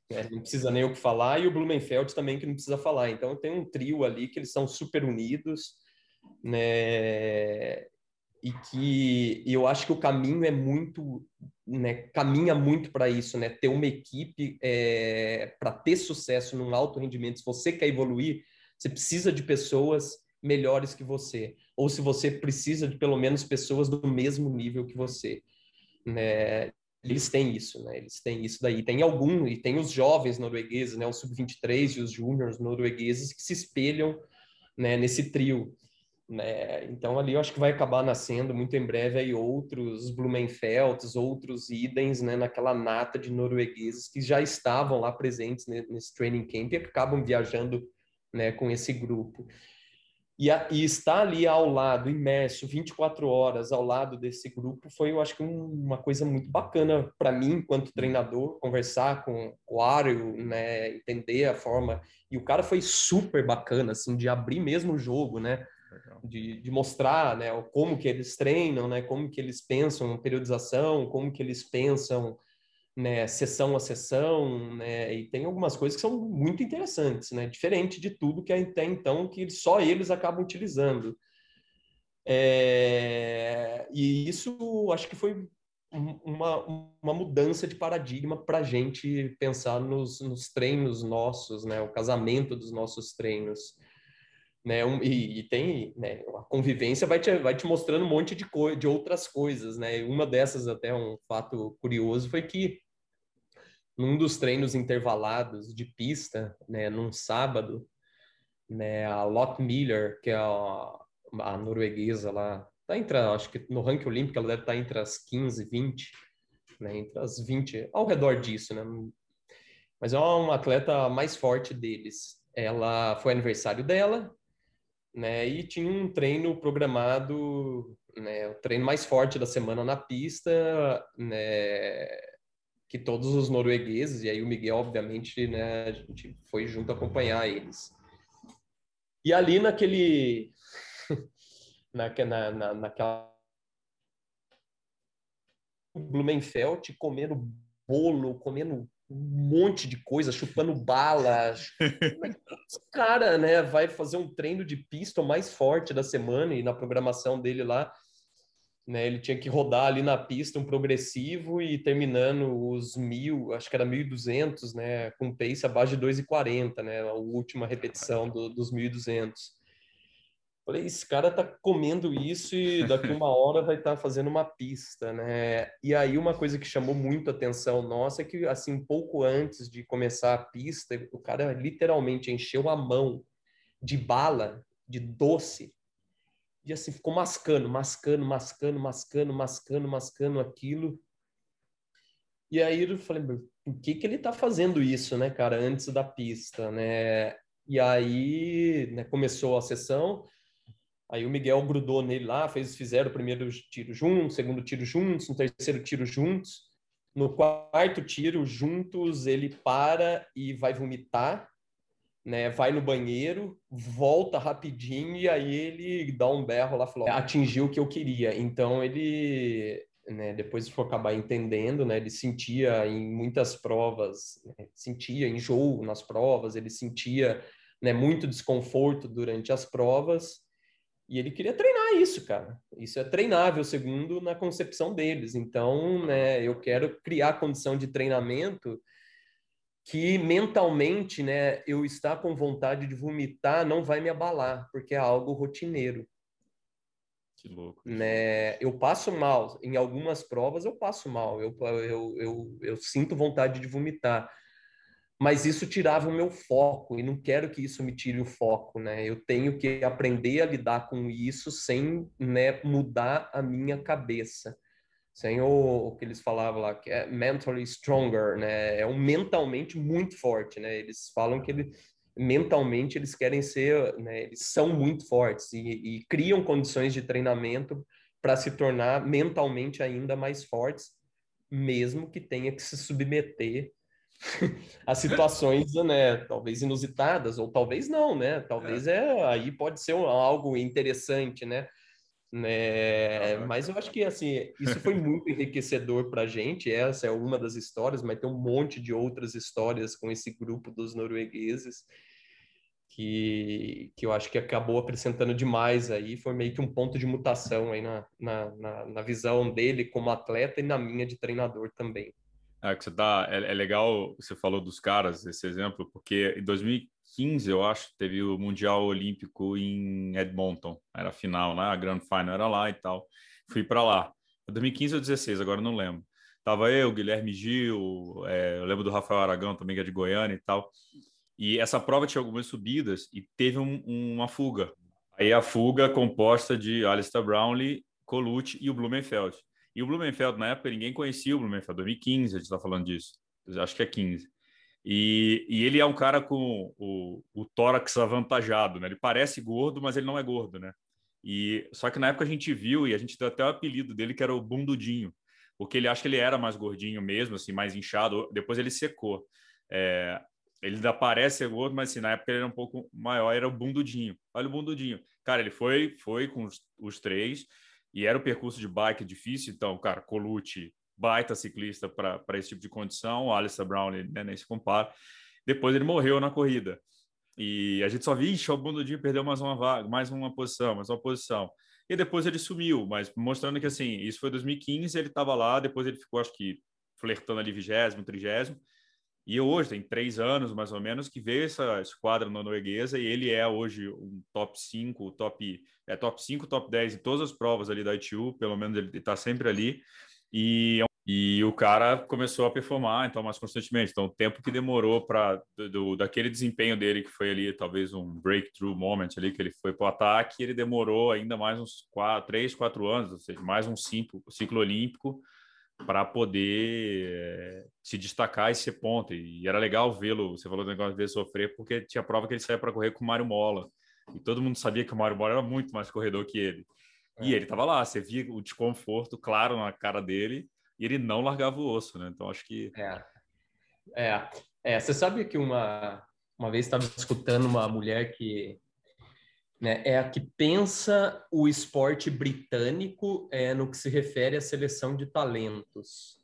né, não precisa nem o que falar e o Blumenfeld também que não precisa falar. Então tem um trio ali que eles são super unidos, né? E que eu acho que o caminho é muito né, caminha muito para isso, né? Ter uma equipe é, para ter sucesso num alto rendimento. Se você quer evoluir, você precisa de pessoas melhores que você, ou se você precisa de pelo menos pessoas do mesmo nível que você. Né? Eles têm isso, né? Eles têm isso daí. Tem algum, e tem os jovens noruegueses, né? Os sub-23 e os júniores noruegueses que se espelham né, nesse trio. Né? Então ali eu acho que vai acabar nascendo muito em breve aí outros Blumenfelds, outros Idens, né, naquela nata de noruegueses que já estavam lá presentes nesse training camp e acabam viajando né, com esse grupo. E, a, e estar ali ao lado, imerso, 24 horas ao lado desse grupo, foi, eu acho que, um, uma coisa muito bacana para mim, enquanto treinador, conversar com o Ario, né, entender a forma. E o cara foi super bacana, assim, de abrir mesmo o jogo, né? De, de, mostrar né, como que eles treinam, né, como que eles pensam periodização, como que eles pensam né, sessão a sessão, né, e tem algumas coisas que são muito interessantes, né, diferente de tudo que até então que só eles acabam utilizando. É, e isso acho que foi uma, uma mudança de paradigma para a gente pensar nos, nos treinos nossos, né, o casamento dos nossos treinos né? Um, e, e, tem, né? A convivência vai te, vai te mostrando um monte de, co de outras coisas, né? Uma dessas, até um fato curioso, foi que num dos treinos intervalados de pista, né? Num sábado, né? A Lot Miller, que é a, a norueguesa lá, tá entre, acho que no ranking olímpico ela deve estar tá entre as 15 e 20, né? Entre as 20, ao redor disso, né? Mas é uma atleta mais forte deles. Ela foi aniversário dela, né? E tinha um treino programado, né? O treino mais forte da semana na pista, né? Que todos os noruegueses, e aí o Miguel, obviamente, né? A gente foi junto acompanhar eles. E ali naquele... na, na, naquela... Blumenfeld comendo bolo, comendo um monte de coisa, chupando balas. cara, né, vai fazer um treino de pista mais forte da semana e na programação dele lá, né, ele tinha que rodar ali na pista um progressivo e terminando os mil, acho que era 1.200, né, com pace abaixo de 2,40, né, a última repetição do, dos 1.200. Falei, esse cara tá comendo isso e daqui uma hora vai estar tá fazendo uma pista, né? E aí uma coisa que chamou muito a atenção nossa é que, assim, pouco antes de começar a pista, o cara literalmente encheu a mão de bala, de doce, e assim, ficou mascando, mascando, mascando, mascando, mascando, mascando aquilo. E aí eu falei, por que que ele tá fazendo isso, né, cara, antes da pista, né? E aí, né, começou a sessão, Aí o Miguel grudou nele lá, fez, fizeram o primeiro tiro juntos, segundo tiro juntos, no terceiro tiro juntos. No quarto tiro juntos, ele para e vai vomitar, né? Vai no banheiro, volta rapidinho e aí ele dá um berro lá, falou, atingiu o que eu queria. Então ele, né, depois for acabar entendendo, né, ele sentia em muitas provas, né, sentia enjoo nas provas, ele sentia, né, muito desconforto durante as provas e ele queria treinar isso, cara. Isso é treinável, segundo na concepção deles. Então, né, eu quero criar condição de treinamento que mentalmente, né, eu estar com vontade de vomitar não vai me abalar, porque é algo rotineiro. Que louco. Né? Eu passo mal. Em algumas provas eu passo mal. Eu, eu, eu, eu sinto vontade de vomitar mas isso tirava o meu foco e não quero que isso me tire o foco, né? Eu tenho que aprender a lidar com isso sem né, mudar a minha cabeça, sem o, o, que eles falavam lá, que é mentally stronger, né? É um mentalmente muito forte, né? Eles falam que ele, mentalmente eles querem ser, né? Eles são muito fortes e, e criam condições de treinamento para se tornar mentalmente ainda mais fortes, mesmo que tenha que se submeter as situações, né, talvez inusitadas ou talvez não, né? Talvez é, é aí pode ser algo interessante, né? né? Mas eu acho que assim isso foi muito enriquecedor para a gente. Essa é uma das histórias, mas tem um monte de outras histórias com esse grupo dos noruegueses que, que eu acho que acabou acrescentando demais aí. Foi meio que um ponto de mutação aí na, na, na, na visão dele como atleta e na minha de treinador também. É, que você tá, é, é, legal, você falou dos caras, esse exemplo, porque em 2000, 2015, eu acho, teve o Mundial Olímpico em Edmonton, era a final, né? A Grand Final era lá e tal. Fui para lá. 2015 ou 16, agora não lembro. Tava eu, Guilherme Gil, é, eu lembro do Rafael Aragão também, que é de Goiânia e tal. E essa prova tinha algumas subidas e teve um, uma fuga. Aí a fuga composta de Alistair Brownlee, Colucci e o Blumenfeld. E o Blumenfeld, na época, ninguém conhecia o Blumenfeld, 2015 a gente está falando disso, acho que é 15. E, e, ele é um cara com o, o tórax avantajado, né? Ele parece gordo, mas ele não é gordo, né? E só que na época a gente viu e a gente deu até o apelido dele que era o bundudinho, porque ele acha que ele era mais gordinho mesmo, assim, mais inchado. Depois ele secou. É, ele ainda parece gordo, mas assim, na época ele era um pouco maior, era o bundudinho. Olha o bundudinho. Cara, ele foi, foi com os, os três e era o percurso de bike difícil, então, cara, Colucci, baita ciclista para esse tipo de condição, Alistair Brown né, nem se compara. Depois ele morreu na corrida. E a gente só viu, ixi, o Bundudinho perdeu mais uma vaga, mais uma posição, mais uma posição. E depois ele sumiu, mas mostrando que assim, isso foi 2015, ele estava lá, depois ele ficou, acho que, flertando ali vigésimo, trigésimo. E hoje, tem três anos mais ou menos, que veio essa esquadra norueguesa e ele é hoje um top 5, top, é top 5, top 10 em todas as provas ali da ITU, pelo menos ele está sempre ali. E, e o cara começou a performar, então, mais constantemente. Então, o tempo que demorou para daquele desempenho dele, que foi ali talvez um breakthrough moment ali, que ele foi para o ataque, ele demorou ainda mais uns quatro, três, quatro anos, ou seja, mais um ciclo olímpico para poder é, se destacar e ser ponta. E era legal vê-lo, você falou do negócio de ver sofrer, porque tinha prova que ele saía para correr com o Mário Mola. E todo mundo sabia que o Mário Mola era muito mais corredor que ele. E é. ele estava lá, você via o desconforto claro na cara dele e ele não largava o osso, né? Então acho que. É. É, é você sabe que uma, uma vez estava escutando uma mulher que né, é a que pensa o esporte britânico é, no que se refere à seleção de talentos.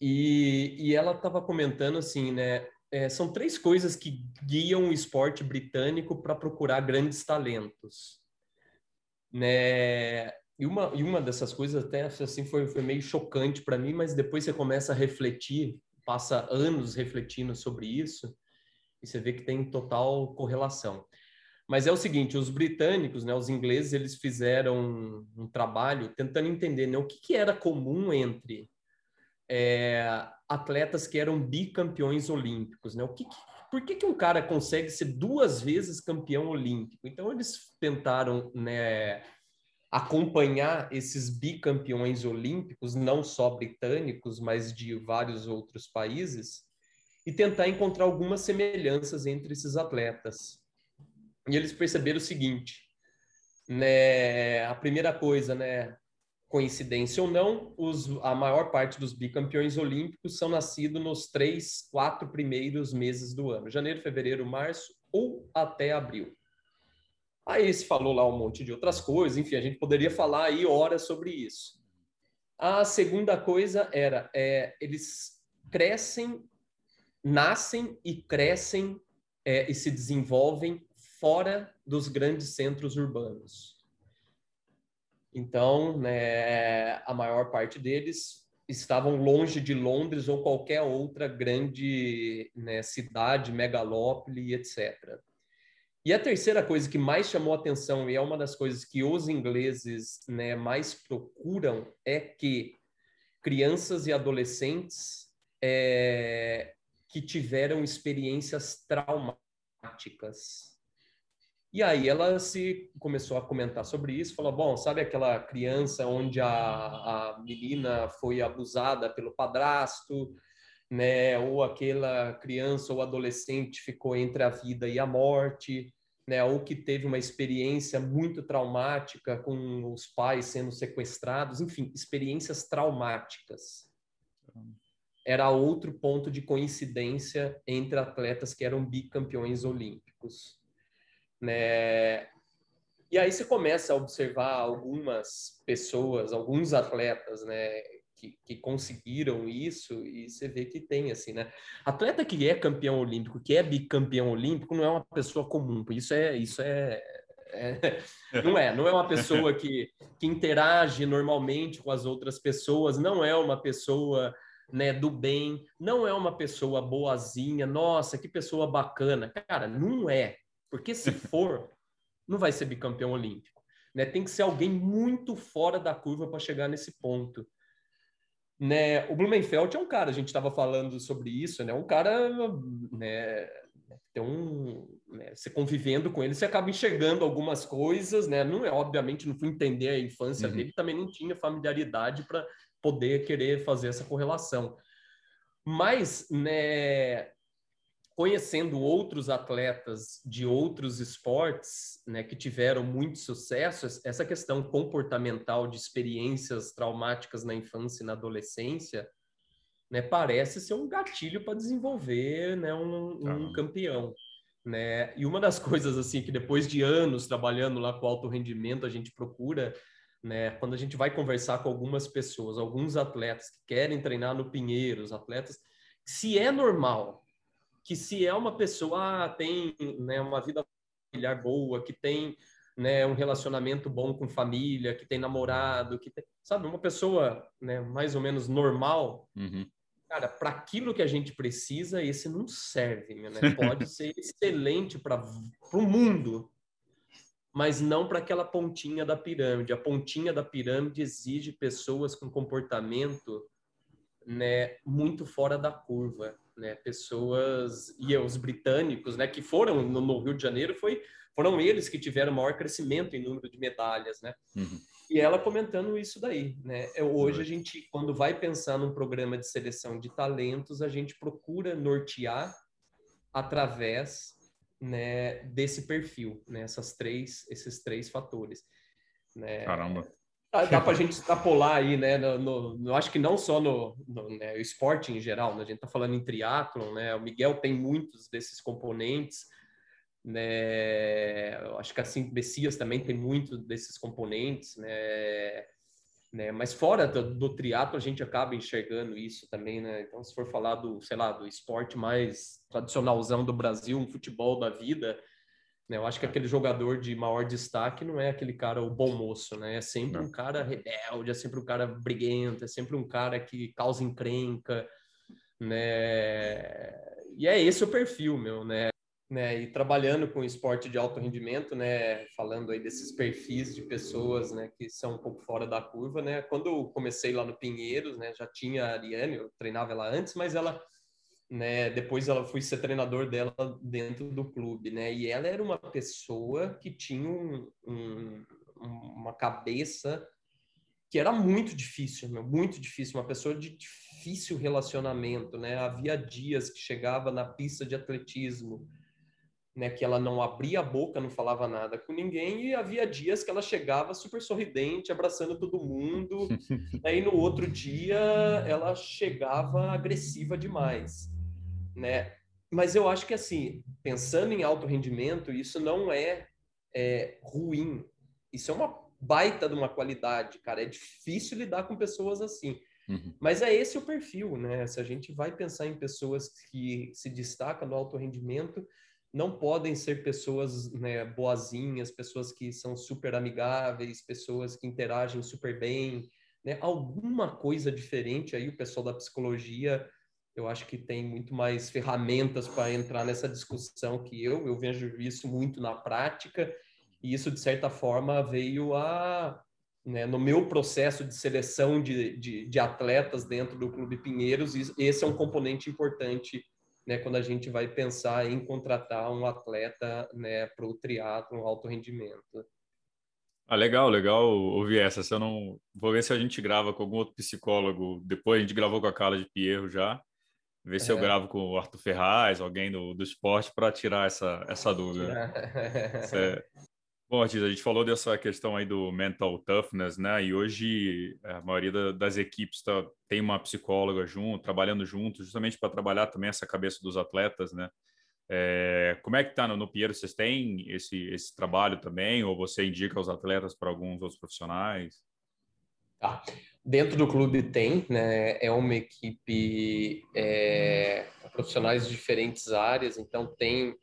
E, e ela estava comentando assim, né? É, são três coisas que guiam o esporte britânico para procurar grandes talentos né? E uma, e uma dessas coisas até assim foi, foi meio chocante para mim, mas depois você começa a refletir, passa anos refletindo sobre isso e você vê que tem total correlação. Mas é o seguinte, os britânicos, né, os ingleses, eles fizeram um, trabalho tentando entender né, o que, que era comum entre é, atletas que eram bicampeões olímpicos, né? O que, que por que, que um cara consegue ser duas vezes campeão olímpico? Então, eles tentaram né, acompanhar esses bicampeões olímpicos, não só britânicos, mas de vários outros países, e tentar encontrar algumas semelhanças entre esses atletas. E eles perceberam o seguinte, né, a primeira coisa, né, coincidência ou não, os, a maior parte dos bicampeões olímpicos são nascidos nos três, quatro primeiros meses do ano, janeiro, fevereiro, março ou até abril. Aí se falou lá um monte de outras coisas, enfim, a gente poderia falar aí horas sobre isso. A segunda coisa era, é, eles crescem, nascem e crescem é, e se desenvolvem fora dos grandes centros urbanos. Então, né, a maior parte deles estavam longe de Londres ou qualquer outra grande né, cidade, megalópole, etc. E a terceira coisa que mais chamou atenção, e é uma das coisas que os ingleses né, mais procuram, é que crianças e adolescentes é, que tiveram experiências traumáticas. E aí ela se começou a comentar sobre isso, falou: bom, sabe aquela criança onde a, a menina foi abusada pelo padrasto, né? Ou aquela criança ou adolescente ficou entre a vida e a morte, né? Ou que teve uma experiência muito traumática com os pais sendo sequestrados, enfim, experiências traumáticas. Era outro ponto de coincidência entre atletas que eram bicampeões olímpicos. Né? E aí você começa a observar algumas pessoas, alguns atletas, né, que, que, conseguiram isso e você vê que tem assim, né? Atleta que é campeão olímpico, que é bicampeão olímpico, não é uma pessoa comum. Isso é, isso é, é não é, não é uma pessoa que, que interage normalmente com as outras pessoas, não é uma pessoa né, do bem, não é uma pessoa boazinha, nossa, que pessoa bacana. Cara, não é. Porque se for, não vai ser bicampeão olímpico. Né? Tem que ser alguém muito fora da curva para chegar nesse ponto. Né? O Blumenfeld é um cara, a gente estava falando sobre isso, né? Um cara, né? Tem um, né? Você convivendo com ele, você acaba enxergando algumas coisas, né? Não é obviamente não fui entender a infância uhum. dele, também não tinha familiaridade para poder querer fazer essa correlação. Mas, né? Conhecendo outros atletas de outros esportes, né, que tiveram muito sucesso, essa questão comportamental de experiências traumáticas na infância e na adolescência, né, parece ser um gatilho para desenvolver, né, um, um campeão, né? E uma das coisas assim que depois de anos trabalhando lá com alto rendimento a gente procura né? Quando a gente vai conversar com algumas pessoas, alguns atletas que querem treinar no Pinheiros, atletas, se é normal que se é uma pessoa ah, tem né, uma vida familiar boa, que tem né, um relacionamento bom com família, que tem namorado, que tem, sabe, uma pessoa né, mais ou menos normal, uhum. cara, para aquilo que a gente precisa, esse não serve, né? Pode ser excelente para o mundo, mas não para aquela pontinha da pirâmide. A pontinha da pirâmide exige pessoas com comportamento né, muito fora da curva né, pessoas e os britânicos, né, que foram no, no, Rio de Janeiro, foi foram eles que tiveram maior crescimento em número de medalhas, né? Uhum. E ela comentando isso daí, né? É, hoje a gente, quando vai pensar num programa de seleção de talentos, a gente procura nortear através né, desse perfil, né? Essas três, esses três fatores. Né? Caramba. Dá, dá para a gente extrapolar aí, né? No, no, no, acho que não só no, no né, esporte em geral, né? a gente está falando em triatlon, né? O Miguel tem muitos desses componentes, né? Acho que assim Messias também tem muitos desses componentes, né? né? Mas fora do, do triatlo a gente acaba enxergando isso também, né? Então, se for falar do, sei lá, do esporte mais tradicionalzão do Brasil, um futebol da vida, né? Eu acho que aquele jogador de maior destaque não é aquele cara o bom moço, né? É sempre não. um cara rebelde, é sempre um cara briguento, é sempre um cara que causa encrenca, né? E é esse o perfil, meu, né? né? E trabalhando com esporte de alto rendimento, né? Falando aí desses perfis de pessoas, né? Que são um pouco fora da curva, né? Quando eu comecei lá no Pinheiros, né? Já tinha a Ariane, eu treinava ela antes, mas ela né? Depois ela fui ser treinador dela dentro do clube, né? E ela era uma pessoa que tinha um, um, uma cabeça que era muito difícil, meu, muito difícil, uma pessoa de difícil relacionamento, né? Havia dias que chegava na pista de atletismo, né, que ela não abria a boca, não falava nada com ninguém, e havia dias que ela chegava super sorridente, abraçando todo mundo. Aí no outro dia ela chegava agressiva demais né? Mas eu acho que assim, pensando em alto rendimento, isso não é, é ruim. Isso é uma baita de uma qualidade, cara. É difícil lidar com pessoas assim. Uhum. Mas é esse o perfil, né? Se a gente vai pensar em pessoas que se destacam no alto rendimento, não podem ser pessoas né, boazinhas, pessoas que são super amigáveis, pessoas que interagem super bem, né? Alguma coisa diferente aí o pessoal da psicologia eu acho que tem muito mais ferramentas para entrar nessa discussão que eu. Eu vejo isso muito na prática, e isso, de certa forma, veio a. Né, no meu processo de seleção de, de, de, atletas dentro do Clube Pinheiros, esse é um componente importante né, quando a gente vai pensar em contratar um atleta né, para o triatlo, alto rendimento. Ah, legal, legal ouvir essa. Se eu não vou ver se a gente grava com algum outro psicólogo. Depois a gente gravou com a Carla de Pierro já. Ver se eu é. gravo com o Arthur Ferraz, alguém do, do esporte, para tirar essa, essa dúvida. é... Bom, Ortiz, a gente falou dessa questão aí do mental toughness, né? E hoje a maioria da, das equipes tá, tem uma psicóloga junto, trabalhando junto, justamente para trabalhar também essa cabeça dos atletas, né? É, como é que tá no, no Pinheiro? Vocês têm esse, esse trabalho também? Ou você indica os atletas para alguns outros profissionais? Tá. Dentro do clube tem, né? É uma equipe é, profissionais de diferentes áreas, então tem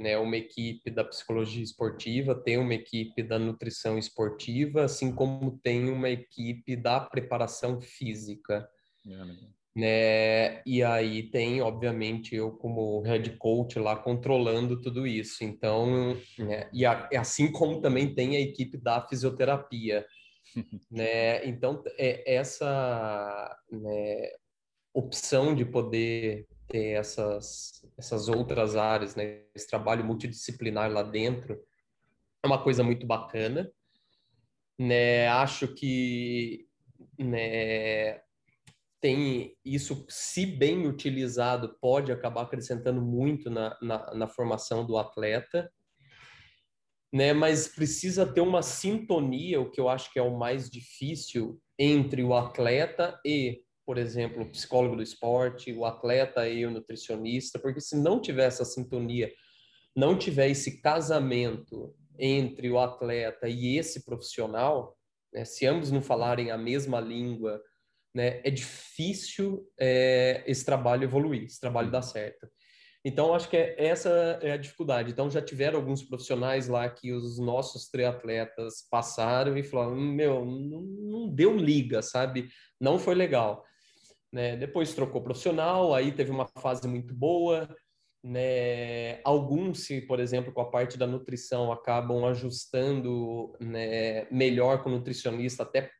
né, uma equipe da psicologia esportiva, tem uma equipe da nutrição esportiva, assim como tem uma equipe da preparação física. Né? E aí tem, obviamente, eu como head coach lá controlando tudo isso. Então, né? e a, assim como também tem a equipe da fisioterapia, né? Então, é essa né, opção de poder ter essas, essas outras áreas, né? Esse trabalho multidisciplinar lá dentro é uma coisa muito bacana, né? Acho que, né? Tem isso, se bem utilizado, pode acabar acrescentando muito na, na, na formação do atleta, né? Mas precisa ter uma sintonia, o que eu acho que é o mais difícil entre o atleta e, por exemplo, o psicólogo do esporte, o atleta e o nutricionista, porque se não tiver essa sintonia, não tiver esse casamento entre o atleta e esse profissional, né? se ambos não falarem a mesma língua, né? É difícil é, esse trabalho evoluir, esse trabalho dar certo. Então, acho que é, essa é a dificuldade. Então, já tiveram alguns profissionais lá que os nossos triatletas passaram e falaram: meu, não, não deu liga, sabe? Não foi legal. Né? Depois trocou profissional, aí teve uma fase muito boa. Né? Alguns, se, por exemplo, com a parte da nutrição, acabam ajustando né, melhor com o nutricionista, até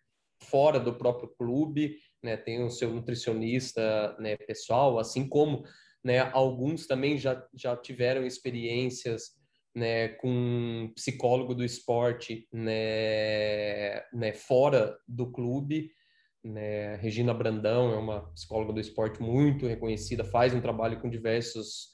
fora do próprio clube, né? Tem o seu nutricionista né, pessoal, assim como né? Alguns também já, já tiveram experiências né, com psicólogo do esporte né, né, fora do clube. Né? Regina Brandão é uma psicóloga do esporte muito reconhecida, faz um trabalho com diversos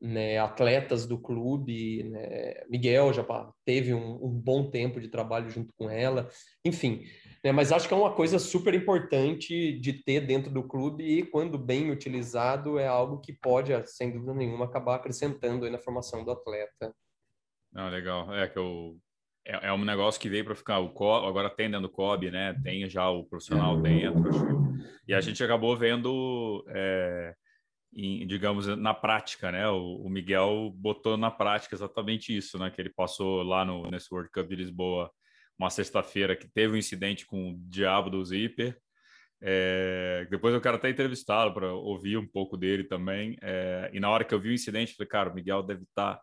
né, atletas do clube. Né? Miguel já teve um, um, bom tempo de trabalho junto com ela. Enfim, né? Mas acho que é uma coisa super importante de ter dentro do clube e, quando bem utilizado, é algo que pode, sem dúvida nenhuma, acabar acrescentando na formação do atleta. Não, legal. É que eu é, é um negócio que veio para ficar. O Co, agora tem dentro do COB, né? Tem já o profissional dentro. E a gente acabou vendo, é, em, digamos, na prática, né? O, o, Miguel botou na prática exatamente isso, né? Que ele passou lá no nesse World Cup de Lisboa uma sexta-feira que teve um incidente com o diabo do Zipper. É, depois eu quero até entrevistá-lo para ouvir um pouco dele também. É, e na hora que eu vi o incidente, falei, cara, o Miguel deve estar. Tá...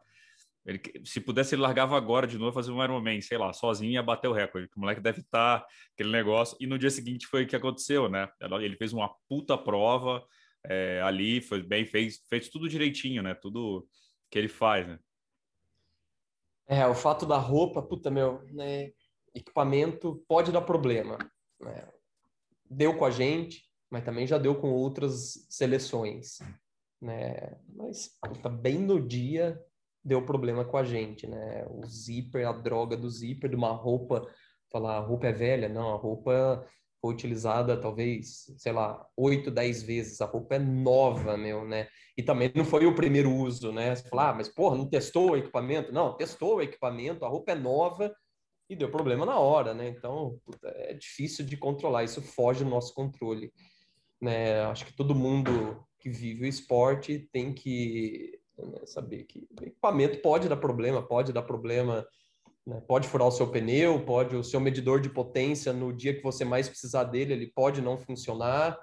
Ele, se pudesse, ele largava agora de novo fazer um Ironman, sei lá, sozinho ia bater o recorde. O moleque deve estar tá, aquele negócio. E no dia seguinte foi o que aconteceu, né? Ele fez uma puta prova é, ali, foi bem, fez, fez tudo direitinho, né? Tudo que ele faz, né? É, o fato da roupa, puta, meu, né? Equipamento pode dar problema. Né? Deu com a gente, mas também já deu com outras seleções. Né? Mas tá bem no dia deu problema com a gente, né? O zíper, a droga do zíper, de uma roupa, falar a roupa é velha, não, a roupa foi utilizada talvez, sei lá, oito, dez vezes, a roupa é nova, meu, né? E também não foi o primeiro uso, né? Você fala, ah, mas porra, não testou o equipamento? Não, testou o equipamento, a roupa é nova, e deu problema na hora, né? Então, puta, é difícil de controlar, isso foge do nosso controle. Né? Acho que todo mundo que vive o esporte tem que né, saber que o equipamento pode dar problema, pode dar problema, né? pode furar o seu pneu, pode o seu medidor de potência no dia que você mais precisar dele, ele pode não funcionar,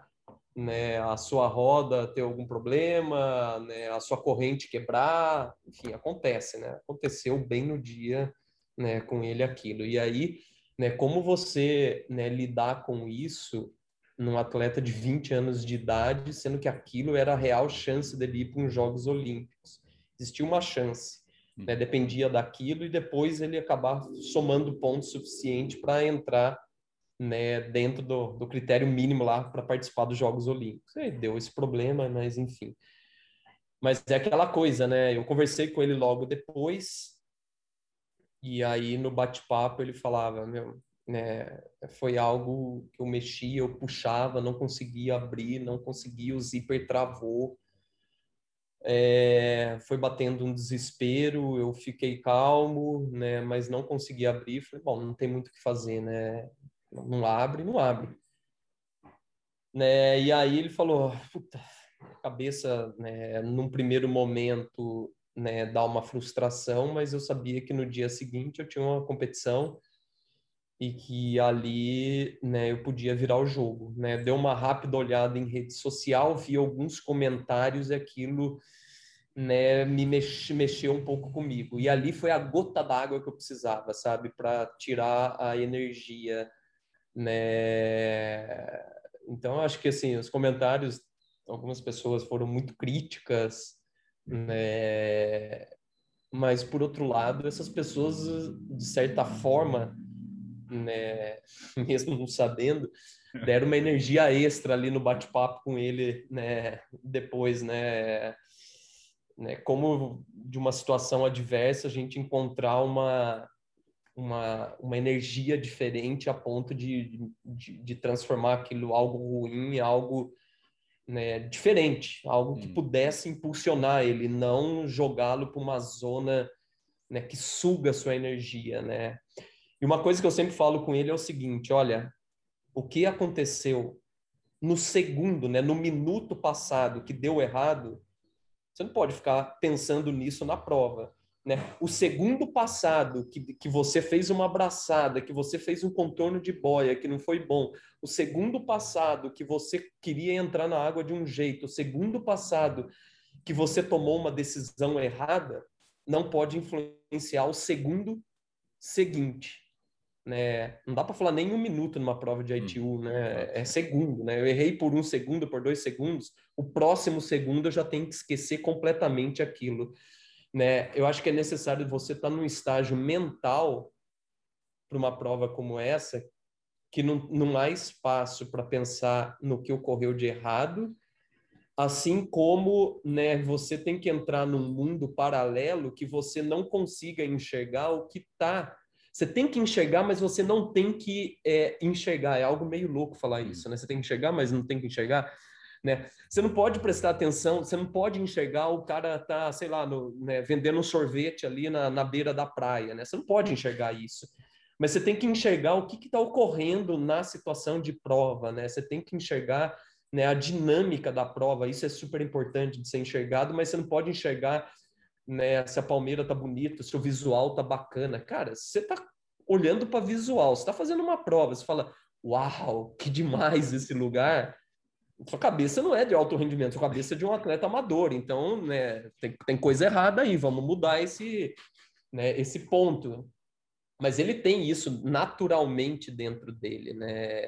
né? A sua roda ter algum problema, né? A sua corrente quebrar, enfim, acontece, né? Aconteceu bem no dia né, com ele aquilo. E aí, né, como você né, lidar com isso num atleta de 20 anos de idade, sendo que aquilo era a real chance dele ir para os Jogos Olímpicos. Existia uma chance, né, hum. dependia daquilo e depois ele acabar somando pontos suficiente para entrar né, dentro do, do critério mínimo lá para participar dos Jogos Olímpicos. E deu esse problema, mas enfim. Mas é aquela coisa, né? Eu conversei com ele logo depois, e aí no bate-papo ele falava, meu, né, foi algo que eu mexia, eu puxava, não conseguia abrir, não conseguia, o zíper travou. É, foi batendo um desespero, eu fiquei calmo, né, mas não consegui abrir. Falei, bom, não tem muito o que fazer, né? Não abre, não abre. Né, e aí ele falou, puta, cabeça, né, num primeiro momento né, dar uma frustração, mas eu sabia que no dia seguinte eu tinha uma competição e que ali né, eu podia virar o jogo. Né? Deu uma rápida olhada em rede social, vi alguns comentários e aquilo né, me mex, mexeu um pouco comigo. E ali foi a gota d'água que eu precisava, sabe, para tirar a energia. Né? Então, acho que assim, os comentários, algumas pessoas foram muito críticas, né? mas por outro lado, essas pessoas, de certa forma, né, mesmo não sabendo, deram uma energia extra ali no bate-papo com ele, né, depois, né, né, como de uma situação adversa a gente encontrar uma uma, uma energia diferente a ponto de, de, de transformar aquilo algo ruim algo né, diferente, algo que hum. pudesse impulsionar ele, não jogá-lo para uma zona né, que suga a sua energia, né? E uma coisa que eu sempre falo com ele é o seguinte: olha, o que aconteceu no segundo, né, no minuto passado que deu errado, você não pode ficar pensando nisso na prova. Né? O segundo passado que, que você fez uma abraçada, que você fez um contorno de boia que não foi bom, o segundo passado que você queria entrar na água de um jeito, o segundo passado que você tomou uma decisão errada, não pode influenciar o segundo seguinte né? Não dá para falar nem um minuto numa prova de ITU, hum. né? É segundo, né? Eu errei por um segundo, por dois segundos, o próximo segundo eu já tenho que esquecer completamente aquilo, né? Eu acho que é necessário você estar tá num estágio mental para uma prova como essa, que não, não há espaço para pensar no que ocorreu de errado, assim como né, você tem que entrar num mundo paralelo que você não consiga enxergar o que está você tem que enxergar, mas você não tem que é, enxergar. É algo meio louco falar isso, né? Você tem que enxergar, mas não tem que enxergar. Né? Você não pode prestar atenção, você não pode enxergar o cara tá, sei lá, no, né, vendendo um sorvete ali na, na beira da praia, né? Você não pode enxergar isso. Mas você tem que enxergar o que está ocorrendo na situação de prova, né? Você tem que enxergar né, a dinâmica da prova. Isso é super importante de ser enxergado, mas você não pode enxergar né, se a palmeira tá bonita, se o visual tá bacana. Cara, você tá olhando para visual, você tá fazendo uma prova, você fala, uau, que demais esse lugar. Sua cabeça não é de alto rendimento, sua cabeça é de um atleta amador. Então, né, tem, tem coisa errada aí, vamos mudar esse, né, esse ponto. Mas ele tem isso naturalmente dentro dele, né?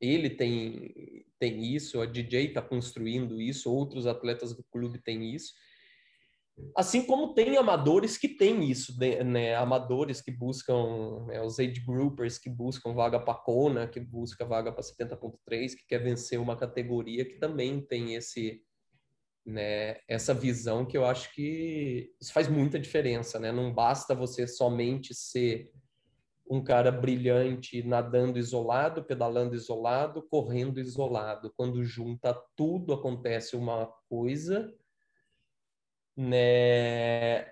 Ele tem, tem isso, a DJ está construindo isso, outros atletas do clube têm isso. Assim como tem amadores que têm isso, né? Amadores que buscam, né? os age groupers que buscam vaga para Kona, que busca vaga para 70.3, que quer vencer uma categoria que também tem esse, né? Essa visão que eu acho que isso faz muita diferença, né? Não basta você somente ser um cara brilhante nadando isolado, pedalando isolado, correndo isolado. Quando junta tudo acontece uma coisa né?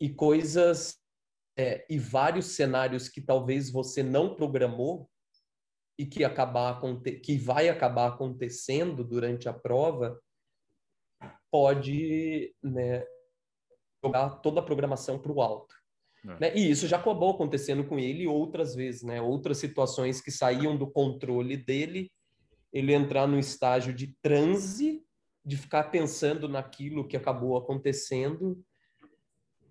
E coisas é, e vários cenários que talvez você não programou e que acabar que vai acabar acontecendo durante a prova pode né, jogar toda a programação para o alto. É. Né? E isso já acabou acontecendo com ele outras vezes, né? Outras situações que saíam do controle dele, ele entrar no estágio de transe de ficar pensando naquilo que acabou acontecendo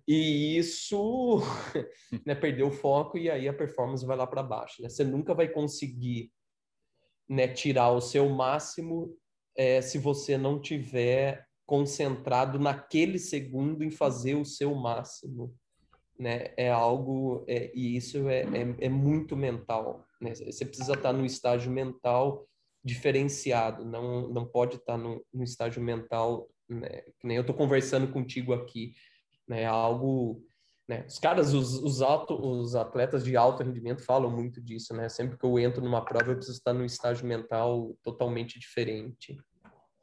e isso né, perdeu o foco e aí a performance vai lá para baixo. Né? Você nunca vai conseguir né, tirar o seu máximo é, se você não tiver concentrado naquele segundo em fazer o seu máximo. Né? É algo, é, e isso é, é, é muito mental. Né? Você precisa estar no estágio mental diferenciado, não, não pode estar no, no estágio mental, né, que nem eu estou conversando contigo aqui, né, algo, né, os caras, os, os, alto, os atletas de alto rendimento falam muito disso, né, sempre que eu entro numa prova eu preciso estar no estágio mental totalmente diferente.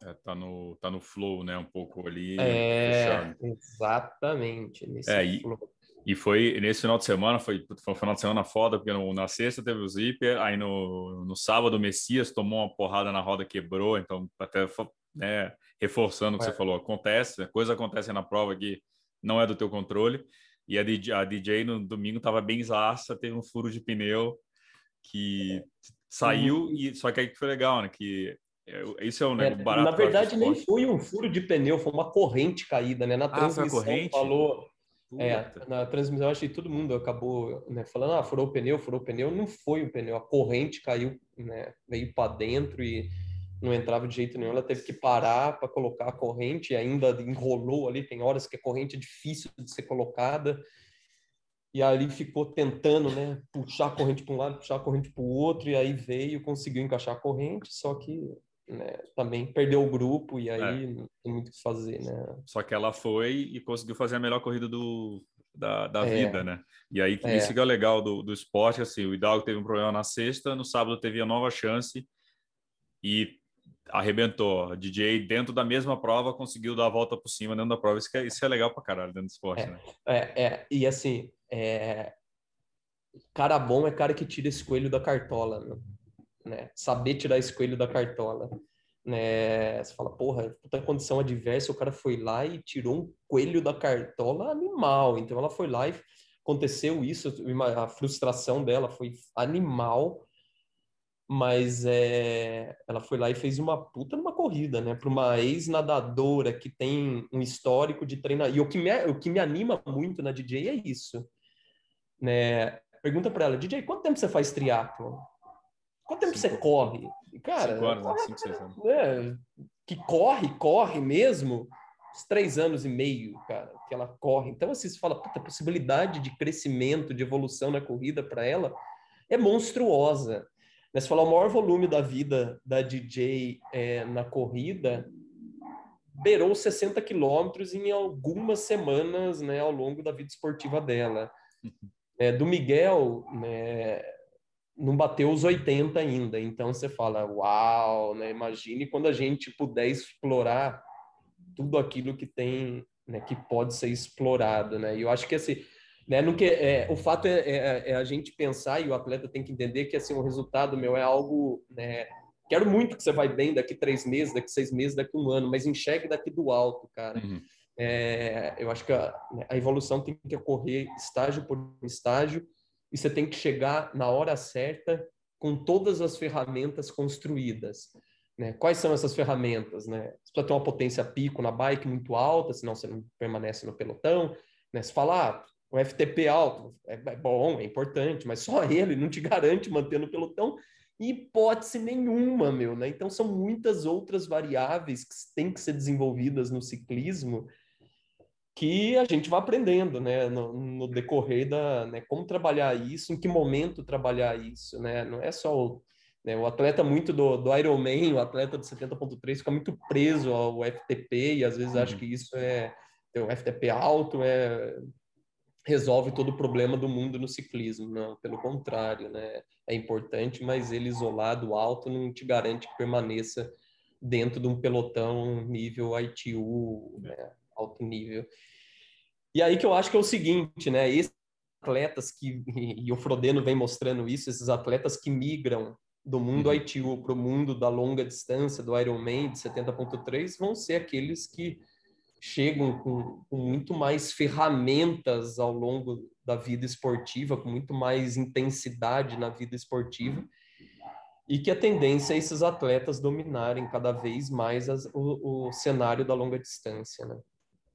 É, tá no, tá no flow, né, um pouco ali. É, exatamente, nesse é, flow. E foi nesse final de semana, foi, foi um final de semana foda, porque no, na sexta teve o zíper, aí no, no sábado o Messias tomou uma porrada na roda, quebrou, então até né, reforçando o que é. você falou, acontece, coisa acontece na prova que não é do teu controle. E a DJ, a DJ no domingo estava bem zaça, teve um furo de pneu que saiu, uhum. e só que aí que foi legal, né? Que é, isso é um é, barato. Na verdade, nem foi um furo de pneu, foi uma corrente caída, né? Na transmissão ah, corrente? É, na transmissão, acho que todo mundo acabou né, falando, ah, furou o pneu, furou o pneu. Não foi o pneu, a corrente caiu, né, veio para dentro e não entrava de jeito nenhum. Ela teve que parar para colocar a corrente e ainda enrolou ali. Tem horas que a corrente é difícil de ser colocada. E ali ficou tentando, né, puxar a corrente para um lado, puxar a corrente para o outro, e aí veio, conseguiu encaixar a corrente, só que né, também perdeu o grupo e aí é. não tem muito o que fazer, né? Só que ela foi e conseguiu fazer a melhor corrida do, da, da é. vida, né? E aí é. isso que é legal do, do esporte, assim, o Hidalgo teve um problema na sexta, no sábado teve a nova chance e arrebentou. A DJ dentro da mesma prova conseguiu dar a volta por cima dentro da prova. Isso, é, isso é legal pra caralho dentro do esporte, é, né? É, é, e assim, é... cara bom é cara que tira esse coelho da cartola, né? Né? Saber tirar esse coelho da cartola. Né? Você fala, porra, puta condição adversa, o cara foi lá e tirou um coelho da cartola animal. Então ela foi lá e aconteceu isso, a frustração dela foi animal, mas é, ela foi lá e fez uma puta numa corrida, né? Para uma ex-nadadora que tem um histórico de treinar. E o que me, o que me anima muito na DJ é isso, né? Pergunta para ela, DJ, quanto tempo você faz triatlo? Quanto tempo cinco, você corre? Cara, cinco horas, né? cinco, seis anos. É, que corre, corre mesmo, uns três anos e meio, cara, que ela corre. Então, assim, você fala, puta, a possibilidade de crescimento, de evolução na corrida para ela é monstruosa. Né? Você falar o maior volume da vida da DJ é, na corrida beirou 60 quilômetros em algumas semanas né, ao longo da vida esportiva dela. É, do Miguel, né, não bateu os 80 ainda. Então você fala, uau, né? Imagine quando a gente puder explorar tudo aquilo que tem, né, que pode ser explorado, né? E eu acho que assim, né, no que é, o fato é, é, é, a gente pensar e o atleta tem que entender que assim o resultado meu é algo, né? Quero muito que você vai bem daqui três meses, daqui seis meses, daqui um ano, mas enxergue daqui do alto, cara. Uhum. É, eu acho que a, a evolução tem que ocorrer estágio por estágio e você tem que chegar na hora certa com todas as ferramentas construídas. Né? Quais são essas ferramentas? Né? Você precisa ter uma potência pico na bike muito alta, senão você não permanece no pelotão. Né? Se falar ah, o FTP alto é, é bom, é importante, mas só ele não te garante manter no pelotão hipótese nenhuma, meu, né? Então são muitas outras variáveis que têm que ser desenvolvidas no ciclismo que a gente vai aprendendo, né, no, no, decorrer da, né, como trabalhar isso, em que momento trabalhar isso, né, não é só o, né, o atleta muito do, do Ironman, o atleta do 70.3 fica muito preso ao FTP e às vezes uhum. acha que isso é, o FTP alto é resolve todo o problema do mundo no ciclismo, não, pelo contrário, né, é importante, mas ele isolado alto não te garante que permaneça dentro de um pelotão nível ITU, né, alto nível. E aí que eu acho que é o seguinte, né? Esses atletas que, e o Frodeno vem mostrando isso, esses atletas que migram do mundo uhum. ITU para o mundo da longa distância, do Ironman de 70.3, vão ser aqueles que chegam com, com, muito mais ferramentas ao longo da vida esportiva, com muito mais intensidade na vida esportiva, e que a tendência é esses atletas dominarem cada vez mais as, o, o cenário da longa distância, né?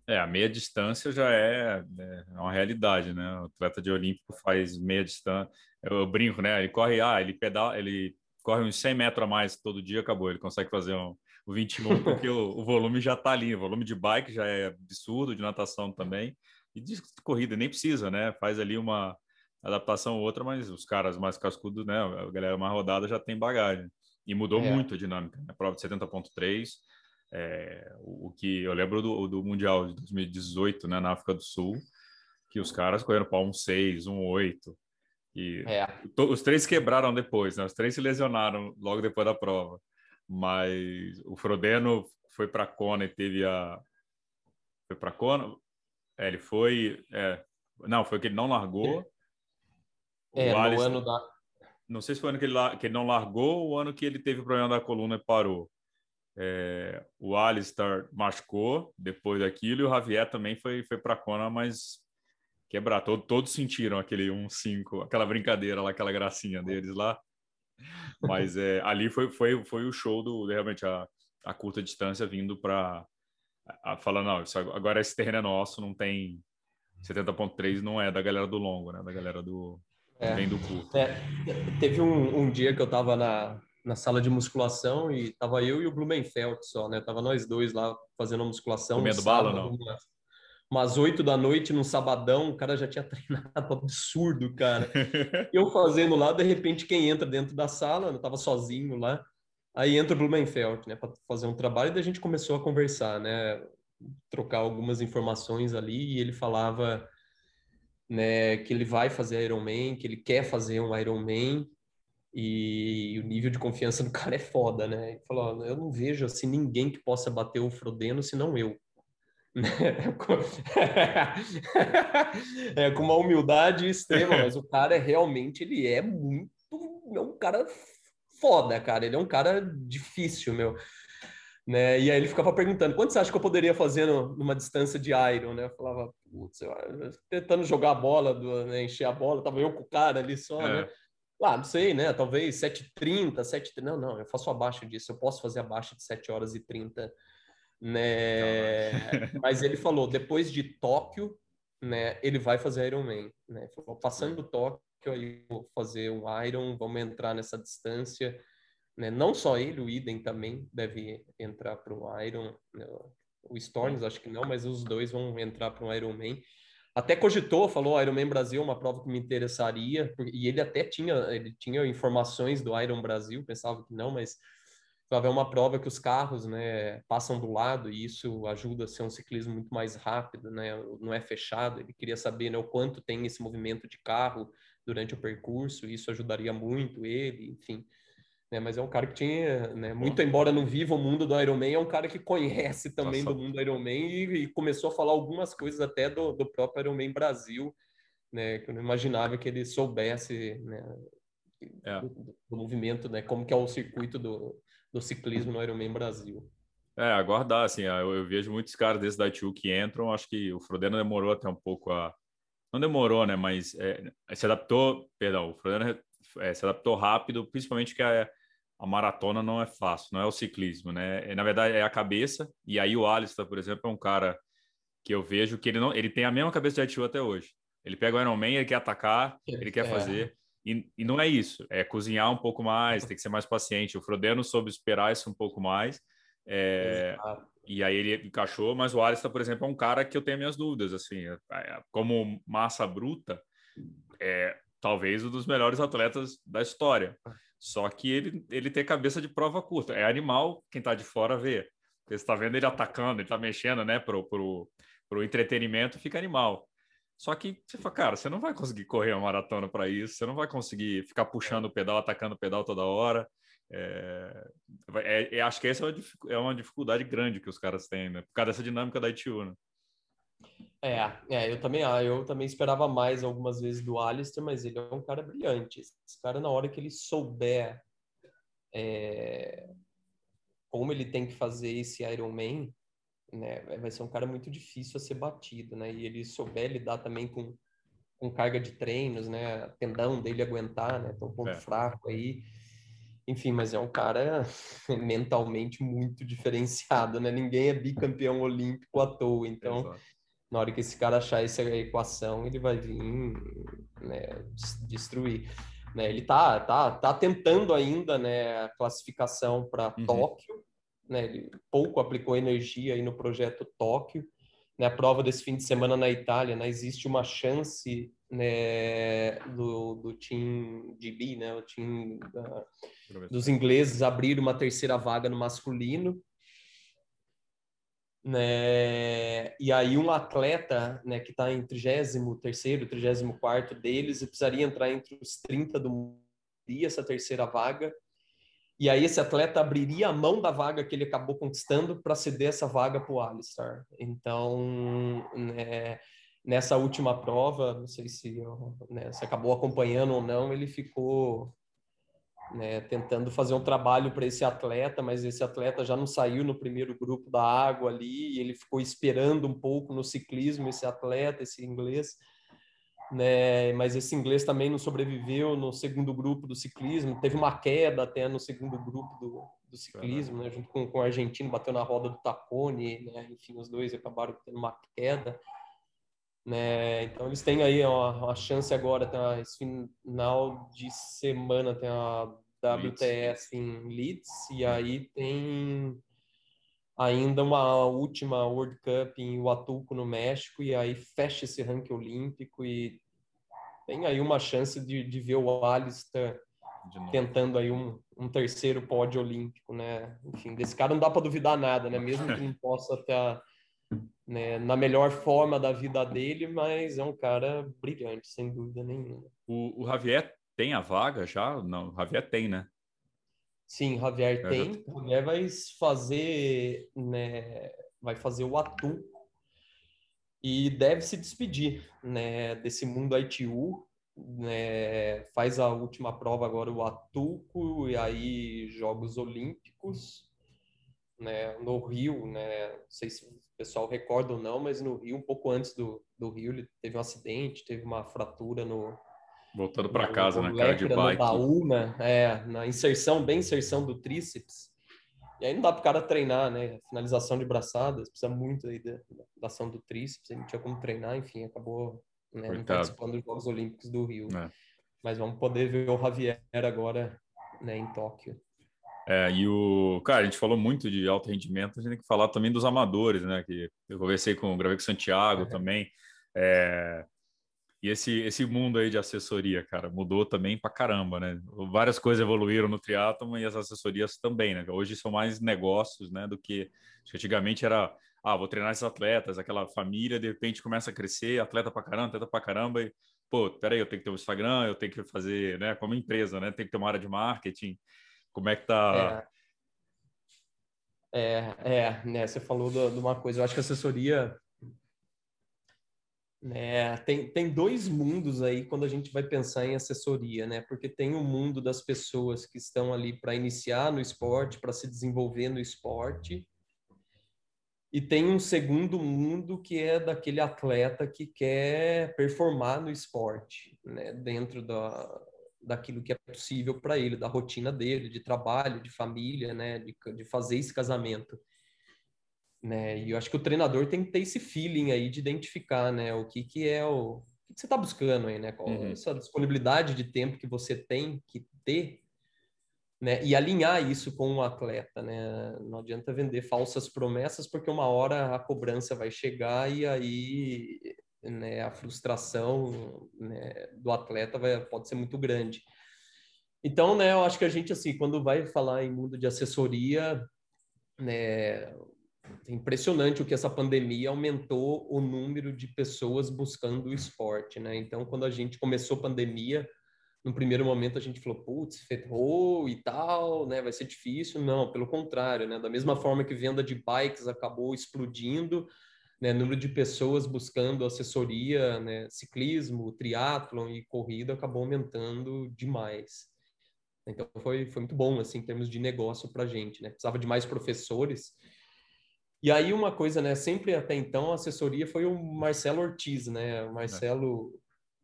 É, a meia distância já é, é, uma realidade, né? O atleta de olímpico faz meia distância. Eu, brinco, né? Ele corre, ah, ele pedala, ele corre uns 100 metros a mais todo dia, acabou. Ele consegue fazer um, o 21 porque o, o, volume já está ali. O volume de bike já é absurdo, de natação também. E de corrida nem precisa, né? Faz ali uma adaptação ou outra, mas os caras mais cascudos, né? A galera mais rodada já tem bagagem. E mudou é. muito a dinâmica. Né? A prova de 70.3 é, o, que eu lembro do, do Mundial de 2018, né, na África do Sul, que os caras correram para um 6, um 8. E é. os três quebraram depois, né? Os três se lesionaram logo depois da prova. Mas o Frodeno foi para Kona e teve a. Foi para Kona? É, ele foi. É... Não, foi que ele não largou. É, no Alisson... ano da. Não sei se foi o ano que ele, que ele não largou ou o ano que ele teve problema da coluna e parou. É, o Alistair machucou depois daquilo e o Javier também foi, foi para a Kona, mas quebrar. Todo, todos sentiram aquele 1-5, aquela brincadeira lá, aquela gracinha deles lá. Mas é, ali foi, foi, foi o show do realmente a, a curta distância vindo para falar, não, isso, agora esse terreno é nosso, não tem 70.3 não é da galera do longo, né? Da galera do é. vem do curto. É, teve um, um dia que eu estava na, na sala de musculação e tava eu e o Blumenfeld só, né? Tava nós dois lá fazendo a musculação. Comendo bala não? umas oito da noite num sabadão, o cara já tinha treinado absurdo, cara. eu fazendo lá, de repente, quem entra dentro da sala, eu tava sozinho lá, aí entra o Blumenfeld, né, para fazer um trabalho, e daí a gente começou a conversar, né, trocar algumas informações ali, e ele falava, né, que ele vai fazer Ironman, que ele quer fazer um Ironman, e o nível de confiança do cara é foda, né? Ele falou, eu não vejo assim ninguém que possa bater o Frodeno senão eu. é, com uma humildade extrema, mas o cara é realmente, ele é muito, é um cara foda, cara, ele é um cara difícil, meu. Né? E aí ele ficava perguntando, quanto você acha que eu poderia fazer no, numa distância de Iron, né? Eu falava, putz, eu, tentando jogar a bola, do, né? encher a bola, tava eu com o cara ali só, é. né? Ah, não sei, né? Talvez 7h30, 7h30. Não, não, eu faço abaixo disso. Eu posso fazer abaixo de 7 horas e 30 né? Mas ele falou, depois de Tóquio, né, ele vai fazer Ironman, né? Falou, passando do Tóquio, aí vou fazer um Iron, vamos entrar nessa distância, né? Não só ele, o Iden também deve entrar para o Iron, né? o Storms acho que não, mas os dois vão entrar para um Ironman. Até cogitou, falou Ironman Brasil, uma prova que me interessaria, e ele até tinha, ele tinha informações do Iron Brasil, pensava que não, mas é uma prova que os carros né, passam do lado e isso ajuda a ser um ciclismo muito mais rápido, né? não é fechado. Ele queria saber né, o quanto tem esse movimento de carro durante o percurso, isso ajudaria muito ele, enfim. Né, mas é um cara que tinha, né, muito embora não viva o mundo do Ironman, é um cara que conhece também Nossa. do mundo do Ironman e, e, começou a falar algumas coisas até do, do próprio Ironman Brasil, né, que eu não imaginava que ele soubesse né, é. do, do, movimento, né, como que é o circuito do, do ciclismo no Ironman Brasil. É, aguardar, assim, eu, eu vejo muitos caras desses da TU que entram, acho que o Frodeno demorou até um pouco a... Não demorou, né, mas é, se adaptou, perdão, o Frodeno é, se adaptou rápido, principalmente que a, a maratona não é fácil, não é o ciclismo, né, é, na verdade é a cabeça, e aí o Alistair, por exemplo, é um cara que eu vejo que ele não, ele tem a mesma cabeça de ITU até hoje. Ele pega o Ironman, ele quer atacar, ele quer é. fazer, e, e, não é isso, é cozinhar um pouco mais, tem que ser mais paciente. O Frodeno soube esperar isso um pouco mais. É, e aí ele encaixou, mas o Alistair, por exemplo, é um cara que eu tenho minhas dúvidas, assim, é, é, como massa bruta, é talvez um dos melhores atletas da história. Só que ele, ele tem cabeça de prova curta. É animal, quem está de fora vê. Você está vendo ele atacando, ele está mexendo, né, pro, pro, pro entretenimento, fica animal. Só que você fala, cara, você não vai conseguir correr uma maratona para isso, você não vai conseguir ficar puxando o pedal, atacando o pedal toda hora. É, é, é, acho que essa é, é uma dificuldade grande que os caras têm, né? Por causa dessa dinâmica da ITU, né? É, é, eu também, ah, eu também esperava mais algumas vezes do Alistair, mas ele é um cara brilhante. Esse cara, na hora que ele souber é, como ele tem que fazer esse Ironman, né, vai ser um cara muito difícil a ser batido, né? E ele souber lidar também com, com carga de treinos, né? Tendão dele aguentar, né? Tem um ponto é. fraco aí. Enfim, mas é um cara mentalmente muito diferenciado, né? Ninguém é bicampeão olímpico à toa. Então, Exato. Na hora que esse cara achar essa equação, ele vai vir né, destruir. Né? Ele tá, tá, tá tentando ainda né, a classificação para uhum. Tóquio, né? Ele pouco aplicou energia aí no projeto Tóquio. Né? A prova desse fim de semana na Itália, né? existe uma chance né, do, do Team GB, né? o time da, dos ingleses, abrir uma terceira vaga no masculino. Né? E aí um atleta né, que está em 33º, 34º deles, precisaria entrar entre os 30 do mundo, essa terceira vaga, e aí esse atleta abriria a mão da vaga que ele acabou conquistando para ceder essa vaga para o Alistar. Então, né, nessa última prova, não sei se né, se acabou acompanhando ou não, ele ficou né, tentando fazer um trabalho para esse atleta, mas esse atleta já não saiu no primeiro grupo da água ali, e ele ficou esperando um pouco no ciclismo esse atleta, esse inglês, né? Mas esse inglês também não sobreviveu no segundo grupo do ciclismo. Teve uma queda até no segundo grupo do, do ciclismo, né? Junto com, com o argentino, bateu na roda do Tacone, né? Enfim, os dois acabaram tendo uma queda. Né? Então eles têm aí uma, uma chance agora, tem uma, esse final de semana tem a WTS em Leeds e aí tem ainda uma última World Cup em Huatulco, no México, e aí fecha esse ranking olímpico e tem aí uma chance de, de ver o Alistair tentando aí um, um terceiro pódio olímpico, né? Enfim, desse cara não dá para duvidar nada, né? Mesmo que não possa estar né, na melhor forma da vida dele, mas é um cara brilhante, sem dúvida nenhuma. O, o Javier tem a vaga já? Não, o Javier tem, né? Sim, Javier é, tem. O Javier vai fazer, né, vai fazer o Atu e deve se despedir, né, desse mundo ITU, né, faz a última prova agora o Atuco e aí Jogos Olímpicos, né, no Rio, né, não sei se pessoal recorda ou não, mas no Rio, um pouco antes do, do Rio, ele teve um acidente, teve uma fratura no, Voltando para casa, na cara de bike. No baú, né? É, na inserção, bem inserção do tríceps. E aí não dá para o cara treinar, né? Finalização de braçadas, precisa muito aí da, da ação do tríceps, ele não tinha como treinar, enfim, acabou né, não participando dos Jogos Olímpicos do Rio. É. Mas vamos poder ver o Javier agora né, em Tóquio. É, e o. Cara, a gente falou muito de alto rendimento, a gente tem que falar também dos amadores, né? Que eu conversei com, gravei com o Santiago é. também. É, e esse, esse mundo aí de assessoria, cara, mudou também pra caramba, né? Várias coisas evoluíram no triatlon e as assessorias também, né? Hoje são mais negócios, né? Do que antigamente era, ah, vou treinar esses atletas, aquela família, de repente começa a crescer, atleta pra caramba, atleta pra caramba, e, pô, peraí, eu tenho que ter um Instagram, eu tenho que fazer, né? Como empresa, né? Tem que ter uma área de marketing. Como é que tá... É, é, é né? Você falou de uma coisa, eu acho que assessoria é, tem, tem dois mundos aí quando a gente vai pensar em assessoria, né? Porque tem o mundo das pessoas que estão ali para iniciar no esporte, para se desenvolver no esporte, e tem um segundo mundo que é daquele atleta que quer performar no esporte, né? Dentro da, daquilo que é possível para ele, da rotina dele, de trabalho, de família, né? De, de fazer esse casamento né? E eu acho que o treinador tem que ter esse feeling aí de identificar, né? O que que é o, o que você está buscando aí, né? Qual uhum. essa disponibilidade de tempo que você tem que ter, né? E alinhar isso com o atleta, né? Não adianta vender falsas promessas porque uma hora a cobrança vai chegar e aí, né? A frustração né, do atleta vai, pode ser muito grande. Então, né? Eu acho que a gente assim, quando vai falar em mundo de assessoria, né? É impressionante o que essa pandemia aumentou o número de pessoas buscando o esporte, né? Então, quando a gente começou a pandemia, no primeiro momento a gente falou, putz, ferrou e tal, né? Vai ser difícil. Não, pelo contrário, né? Da mesma forma que venda de bikes acabou explodindo, né? Número de pessoas buscando assessoria, né? Ciclismo, triatlon e corrida acabou aumentando demais. Então foi, foi muito bom, assim, em termos de negócio para a gente, né? Precisava de mais professores, e aí uma coisa, né? Sempre até então a assessoria foi o Marcelo Ortiz, né? O Marcelo,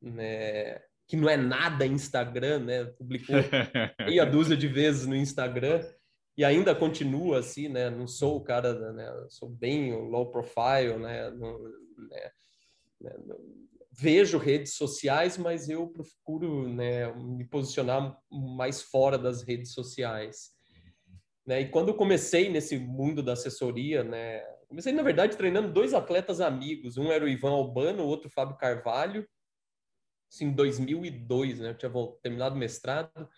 é. né? Que não é nada Instagram, né? Publicou meia dúzia de vezes no Instagram e ainda continua assim, né? Não sou o cara, né? Sou bem low profile, né? Não, né? né vejo redes sociais, mas eu procuro, né? Me posicionar mais fora das redes sociais. Né? E quando comecei nesse mundo da assessoria, né? Comecei, na verdade, treinando dois atletas amigos. Um era o Ivan Albano, o outro o Fábio Carvalho. Assim, em 2002, né? Eu tinha terminado o mestrado,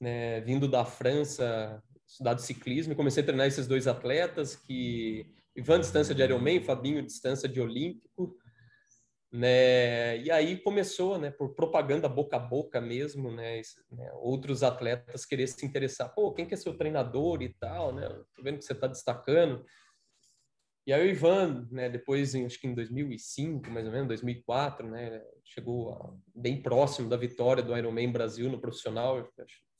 né? Vindo da França, estudado ciclismo. E comecei a treinar esses dois atletas, que... Ivan, distância de Ironman, Fabinho, distância de Olímpico né? E aí começou, né, por propaganda boca a boca mesmo, né, né, outros atletas querer se interessar, pô, quem que é seu treinador e tal, né? Tô vendo que você está destacando. E aí o Ivan, né, depois, acho que em 2005, mais ou menos, 2004, né, chegou a, bem próximo da vitória do Ironman Brasil no profissional,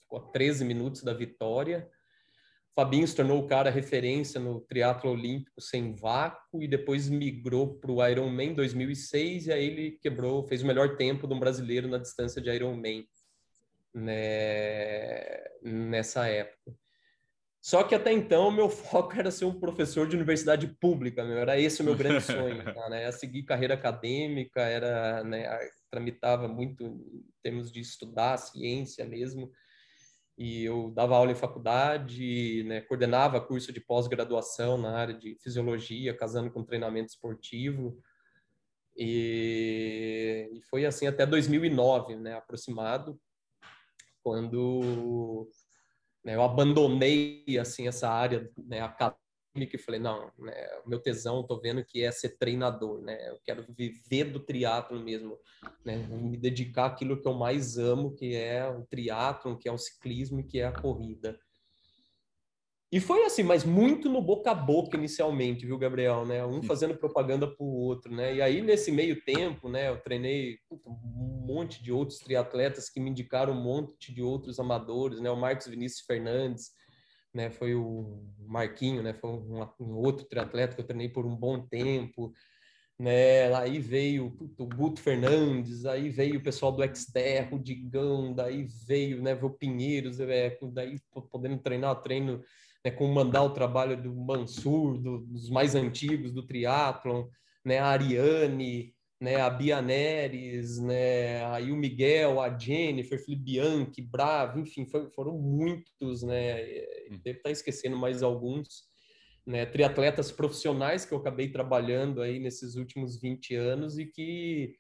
ficou a 13 minutos da vitória. Fabinho se tornou o cara referência no triatlo olímpico sem vácuo e depois migrou para o Ironman em 2006 e aí ele quebrou, fez o melhor tempo de um brasileiro na distância de Ironman né, nessa época. Só que até então meu foco era ser um professor de universidade pública, meu, era esse o meu grande sonho, tá, né? Era seguir carreira acadêmica, era, né, tramitava muito em termos de estudar ciência mesmo. E eu dava aula em faculdade, né, coordenava curso de pós-graduação na área de fisiologia, casando com treinamento esportivo. E, e foi assim até 2009, né, aproximado, quando né, eu abandonei assim essa área né, acadêmica e falei não, né, meu tesão, estou vendo que é ser treinador, né? Eu quero viver do triatlo mesmo, né? Me dedicar àquilo que eu mais amo, que é o triatlo, que é o ciclismo, que é a corrida. E foi assim, mas muito no boca a boca inicialmente, viu, Gabriel, né? Um fazendo propaganda para o outro, né? E aí nesse meio tempo, né, eu treinei um monte de outros triatletas que me indicaram um monte de outros amadores, né? O Marcos Vinícius Fernandes, né? Foi o Marquinho, né? Foi um, um outro triatleta que eu treinei por um bom tempo, né? Aí veio o Guto Fernandes, aí veio o pessoal do Xterra, o Digão, daí veio, né? O Pinheiros, é, daí podendo treinar, treino né, com mandar o trabalho do Mansur, do, dos mais antigos do triatlon, né, a Ariane, né, a Bia Neres, né, aí o Miguel, a Jennifer, Felipe Bianchi, Bravo, enfim, foi, foram muitos, né, hum. deve estar esquecendo mais alguns, né, triatletas profissionais que eu acabei trabalhando aí nesses últimos 20 anos e que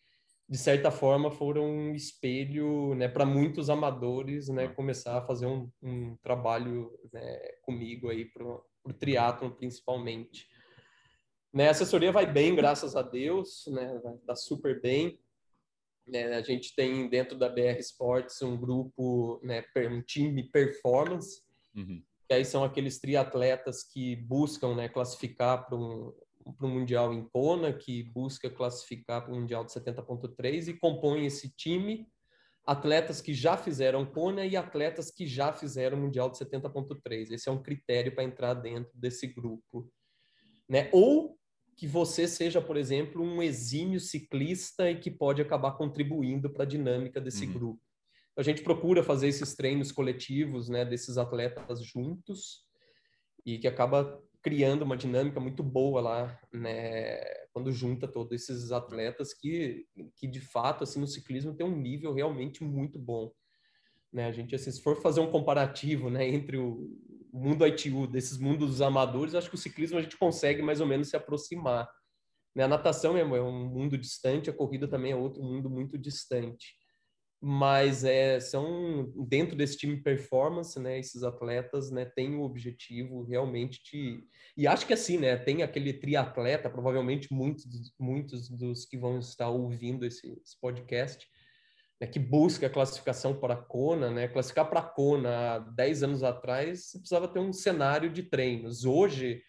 de certa forma foram um espelho né, para muitos amadores né, uhum. começar a fazer um, um trabalho né, comigo aí para o triatlon principalmente. Né, a assessoria vai bem, graças a Deus, né, tá super bem. Né, a gente tem dentro da BR Sports um grupo, né, um time performance, uhum. que aí são aqueles triatletas que buscam né, classificar para um, para o Mundial em Kona, que busca classificar para o Mundial de 70.3 e compõe esse time atletas que já fizeram Kona e atletas que já fizeram Mundial de 70.3. Esse é um critério para entrar dentro desse grupo. Né? Ou que você seja, por exemplo, um exímio ciclista e que pode acabar contribuindo para a dinâmica desse uhum. grupo. A gente procura fazer esses treinos coletivos, né, desses atletas juntos e que acaba criando uma dinâmica muito boa lá, né, quando junta todos esses atletas que, que de fato, assim, no ciclismo tem um nível realmente muito bom. Né, a gente, assim, se for fazer um comparativo, né, entre o mundo ITU, desses mundos amadores, acho que o ciclismo a gente consegue mais ou menos se aproximar. Né, a natação é, é um mundo distante, a corrida também é outro mundo muito distante mas é, são dentro desse time performance, né? Esses atletas, né, têm o objetivo realmente de e acho que assim, né? Tem aquele triatleta, provavelmente muitos muitos dos que vão estar ouvindo esse, esse podcast, né, que busca a classificação para a Kona, né? Classificar para a Kona há 10 anos atrás, você precisava ter um cenário de treinos. Hoje,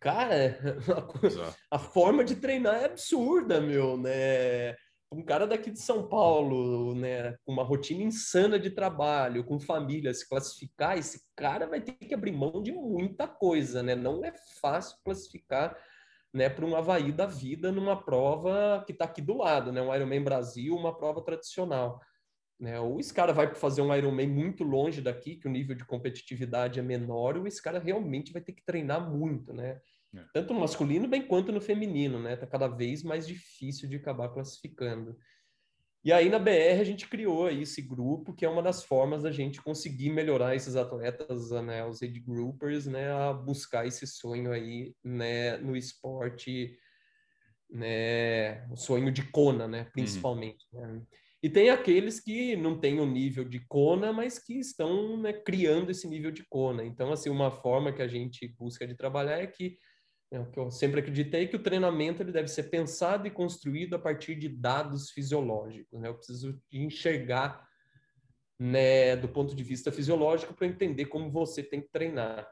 cara, a, a forma de treinar é absurda, meu, né? um cara daqui de São Paulo, né, com uma rotina insana de trabalho, com família, se classificar, esse cara vai ter que abrir mão de muita coisa, né? Não é fácil classificar, né, para um Havaí da vida numa prova que está aqui do lado, né? Um Ironman Brasil, uma prova tradicional. Né? Ou esse cara vai fazer um Ironman muito longe daqui, que o nível de competitividade é menor, ou esse cara realmente vai ter que treinar muito, né? É. Tanto no masculino bem quanto no feminino, né? Tá cada vez mais difícil de acabar classificando. E aí na BR a gente criou aí esse grupo, que é uma das formas da gente conseguir melhorar esses atletas, né, os age groupers, né, a buscar esse sonho aí, né, no esporte, né, o sonho de Kona, né, uhum. principalmente. Uhum. Né? E tem aqueles que não têm o nível de Kona, mas que estão né, criando esse nível de Kona. Então, assim, uma forma que a gente busca de trabalhar é que é o que eu sempre acreditei que o treinamento ele deve ser pensado e construído a partir de dados fisiológicos. Né? Eu preciso enxergar né, do ponto de vista fisiológico para entender como você tem que treinar.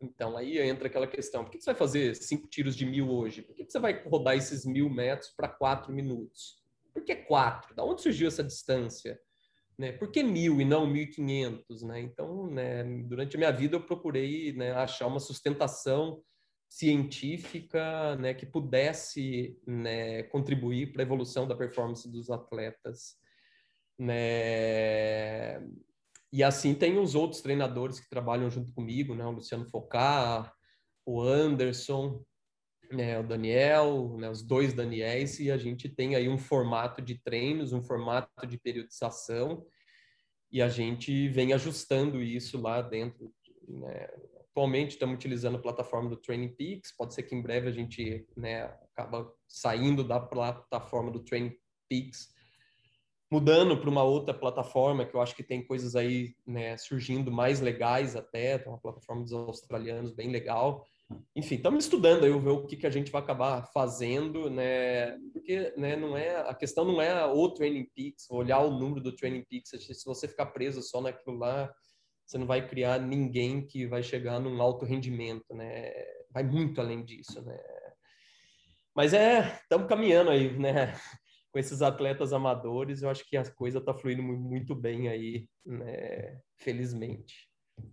Então, aí entra aquela questão: por que você vai fazer cinco tiros de mil hoje? Por que você vai rodar esses mil metros para quatro minutos? Por que quatro? Da onde surgiu essa distância? né? Por que mil e não 1.500, né? Então, né, durante a minha vida eu procurei né, achar uma sustentação científica né, que pudesse né, contribuir para a evolução da performance dos atletas. Né? E assim tem os outros treinadores que trabalham junto comigo, né? o Luciano Focar, o Anderson, né? o Daniel, né? os dois Daniels, e a gente tem aí um formato de treinos, um formato de periodização, e a gente vem ajustando isso lá dentro. Né? Atualmente estamos utilizando a plataforma do Training Peaks, pode ser que em breve a gente né, acaba saindo da plataforma do Training Peaks, mudando para uma outra plataforma que eu acho que tem coisas aí né, surgindo mais legais até, tem uma plataforma dos australianos bem legal. Enfim, estamos estudando aí ver o que, que a gente vai acabar fazendo, né? Porque né, não é a questão não é o Training Peaks, olhar o número do Training Peaks. Se você ficar preso só naquilo lá, você não vai criar ninguém que vai chegar num alto rendimento, né? Vai muito além disso, né? Mas é, estamos caminhando aí, né? Com esses atletas amadores, eu acho que a coisa está fluindo muito bem aí, né? Felizmente.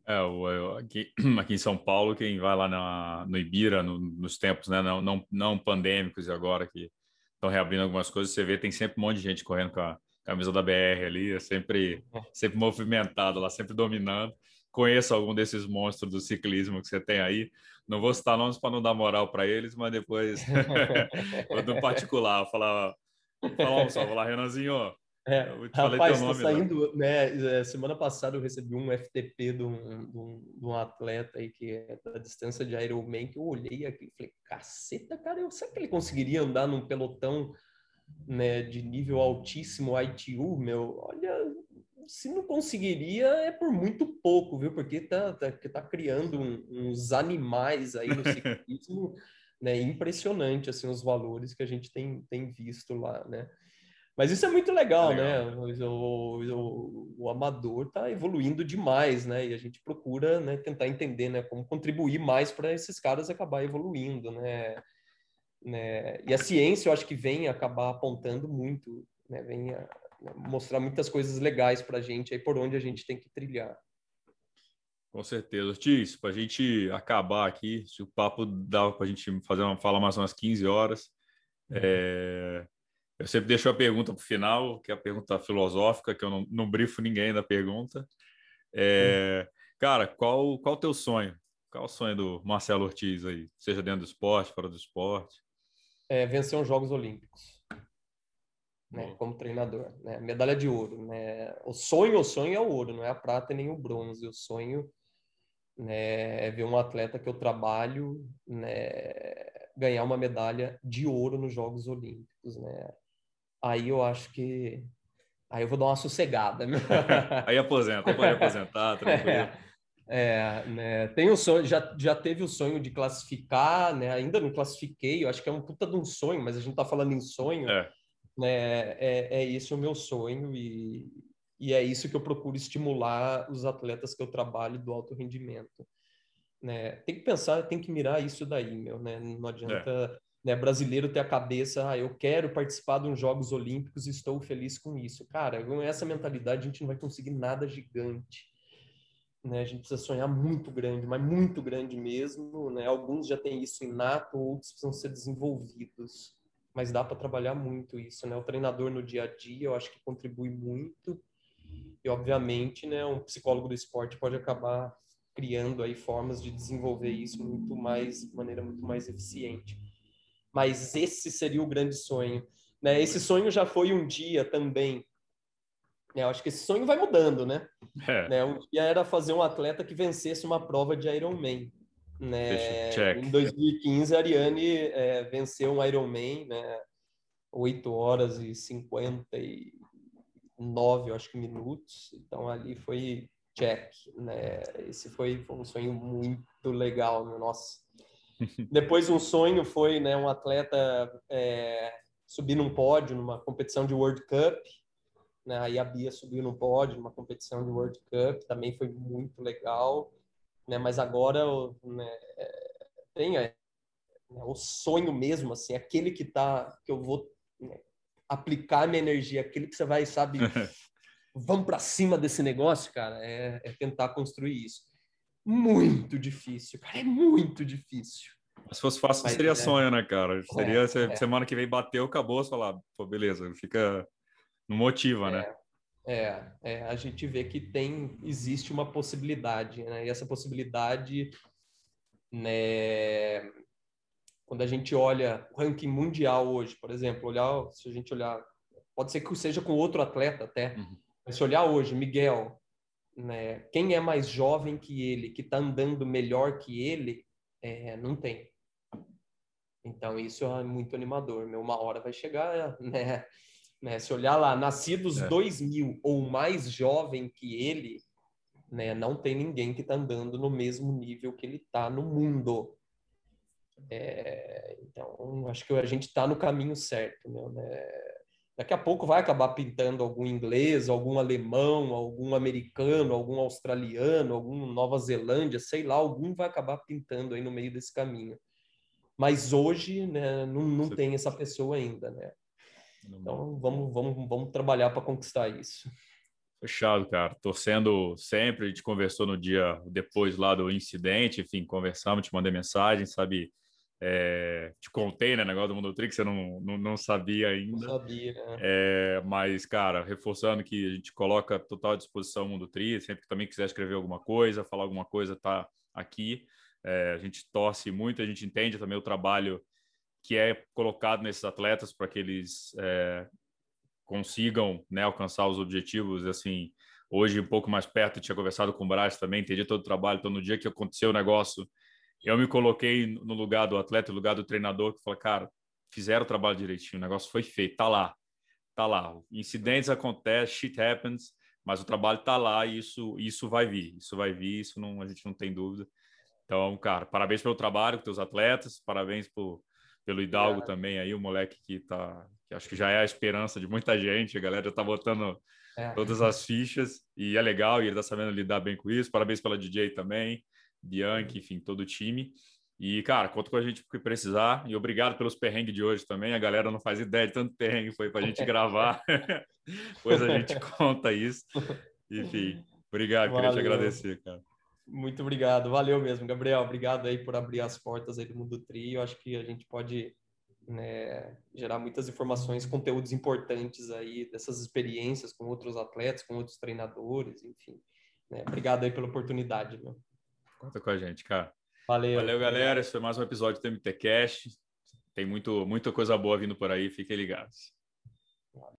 É, o, aqui, aqui em São Paulo, quem vai lá na, no Ibira, no, nos tempos né, não, não, não pandêmicos e agora que estão reabrindo algumas coisas, você vê tem sempre um monte de gente correndo com a, camisa da BR ali, é sempre, sempre movimentado lá, sempre dominando. Conheço algum desses monstros do ciclismo que você tem aí. Não vou citar nomes para não dar moral para eles, mas depois, do particular, falar, falar um só, falar, Renanzinho, é, rapaz, está saindo, né? É, semana passada eu recebi um FTP de um, de um, de um atleta aí que é da distância de Ironman, que eu olhei aqui e falei, caceta, cara, eu, será que ele conseguiria andar num pelotão né, de nível altíssimo ITU, meu, olha, se não conseguiria é por muito pouco, viu? Porque tá, tá, tá criando um, uns animais aí no ciclismo, né? Impressionante, assim, os valores que a gente tem, tem visto lá, né? Mas isso é muito legal, legal. né? O, o, o, amador está evoluindo demais, né? E a gente procura né, tentar entender né, como contribuir mais para esses caras acabar evoluindo, né? Né? E a ciência, eu acho que vem acabar apontando muito, né? vem a, né, mostrar muitas coisas legais para a gente, aí por onde a gente tem que trilhar. Com certeza. Ortiz, para a gente acabar aqui, se o papo dá para a gente fazer uma fala mais umas 15 horas, uhum. é... eu sempre deixo a pergunta para o final, que é a pergunta filosófica, que eu não, não brifo ninguém da pergunta. É... Uhum. Cara, qual, qual o teu sonho? Qual o sonho do Marcelo Ortiz aí? Seja dentro do esporte, fora do esporte? É, vencer os Jogos Olímpicos, né, como treinador, né, medalha de ouro, né, o sonho, o sonho é o ouro, não é a prata nem o bronze, o sonho né, é ver um atleta que eu trabalho, né, ganhar uma medalha de ouro nos Jogos Olímpicos, né, aí eu acho que aí eu vou dar uma sossegada. aí aposenta, pode aposentar, tranquilo. É. É, né, tem o sonho, já, já teve o sonho de classificar, né? Ainda não classifiquei, eu acho que é um puta de um sonho, mas a gente tá falando em sonho, é. né? É, é esse o meu sonho e, e é isso que eu procuro estimular os atletas que eu trabalho do alto rendimento. Né? Tem que pensar, tem que mirar isso daí, meu, né? Não adianta é. né, brasileiro ter a cabeça, ah, eu quero participar de uns Jogos Olímpicos e estou feliz com isso. Cara, com essa mentalidade a gente não vai conseguir nada gigante. Né? A gente precisa sonhar muito grande, mas muito grande mesmo. Né? Alguns já têm isso inato, outros precisam ser desenvolvidos. Mas dá para trabalhar muito isso. Né? O treinador no dia a dia, eu acho que contribui muito. E, obviamente, né, um psicólogo do esporte pode acabar criando aí formas de desenvolver isso muito mais, de maneira muito mais eficiente. Mas esse seria o grande sonho. Né? Esse sonho já foi um dia também eu acho que esse sonho vai mudando, né? É. né? Um dia era fazer um atleta que vencesse uma prova de Ironman. Né? Em 2015, a Ariane é, venceu um Ironman, né? 8 horas e 59, eu acho que, minutos. Então, ali foi check, né? Esse foi, foi um sonho muito legal, né? nossa. Depois, um sonho foi né, um atleta é, subir num pódio numa competição de World Cup, né? Aí a Bia subiu no pódio numa competição de World Cup, também foi muito legal. Né? Mas agora né, tem é, né, o sonho mesmo, assim, aquele que tá, que eu vou né, aplicar minha energia, aquele que você vai, sabe, vamos para cima desse negócio, cara, é, é tentar construir isso. Muito difícil, cara, é muito difícil. Se fosse fácil, Mas, seria é. sonho, né, cara? Seria é, é. semana que vem bateu, acabou, você falar, pô, beleza, fica. Não motiva, né? É, é, a gente vê que tem, existe uma possibilidade, né? E essa possibilidade, né? Quando a gente olha o ranking mundial hoje, por exemplo, olhar, se a gente olhar, pode ser que seja com outro atleta até, uhum. mas se olhar hoje, Miguel, né? Quem é mais jovem que ele, que está andando melhor que ele, é, não tem. Então, isso é muito animador. Meu, uma hora vai chegar, né? Né? Se olhar lá, nascidos é. 2000 ou mais jovem que ele, né? Não tem ninguém que está andando no mesmo nível que ele está no mundo. É, então, acho que a gente está no caminho certo, meu, né? Daqui a pouco vai acabar pintando algum inglês, algum alemão, algum americano, algum australiano, algum Nova Zelândia, sei lá, algum vai acabar pintando aí no meio desse caminho. Mas hoje, né, não, não tem essa pessoa ainda, né? Então vamos, vamos, vamos trabalhar para conquistar isso. Fechado, cara. Torcendo sempre. A gente conversou no dia depois lá do incidente, enfim, conversamos, te mandei mensagem, sabe? É, te contei, né? Negócio do Mundo Trix, você não, não, não, sabia ainda. Não sabia, né? É, mas, cara, reforçando que a gente coloca total disposição o Mundo Trix, sempre que também quiser escrever alguma coisa, falar alguma coisa, tá aqui. É, a gente torce muito, a gente entende também o trabalho que é colocado nesses atletas para que eles é, consigam né, alcançar os objetivos. Assim, hoje um pouco mais perto, tinha conversado com o Braz também, entendi todo o trabalho. Então, no dia que aconteceu o negócio, eu me coloquei no lugar do atleta, no lugar do treinador, que falou, cara, fizeram o trabalho direitinho, o negócio foi feito, tá lá, tá lá. Incidentes acontecem, shit happens, mas o trabalho tá lá e isso, isso vai vir, isso vai vir, isso não, a gente não tem dúvida. Então, cara, parabéns pelo trabalho com teus atletas, parabéns por, pelo Hidalgo é. também aí, o moleque que tá, que acho que já é a esperança de muita gente, a galera já tá botando é. todas as fichas e é legal e ele tá sabendo lidar bem com isso. Parabéns pela DJ também, Bianchi, enfim, todo o time. E, cara, conta com a gente porque precisar. E obrigado pelos perrengues de hoje também. A galera não faz ideia de tanto perrengue foi para a gente gravar. Depois a gente conta isso. Enfim, obrigado. Valeu. Queria te agradecer, cara. Muito obrigado, valeu mesmo, Gabriel. Obrigado aí por abrir as portas aí do Mundo Tri. Eu acho que a gente pode né, gerar muitas informações, conteúdos importantes aí dessas experiências com outros atletas, com outros treinadores, enfim. Né? Obrigado aí pela oportunidade, meu. Conta com a gente, cara. Valeu. Valeu, galera. Esse foi mais um episódio do MT Cash. Tem muito, muita coisa boa vindo por aí. Fiquem ligados.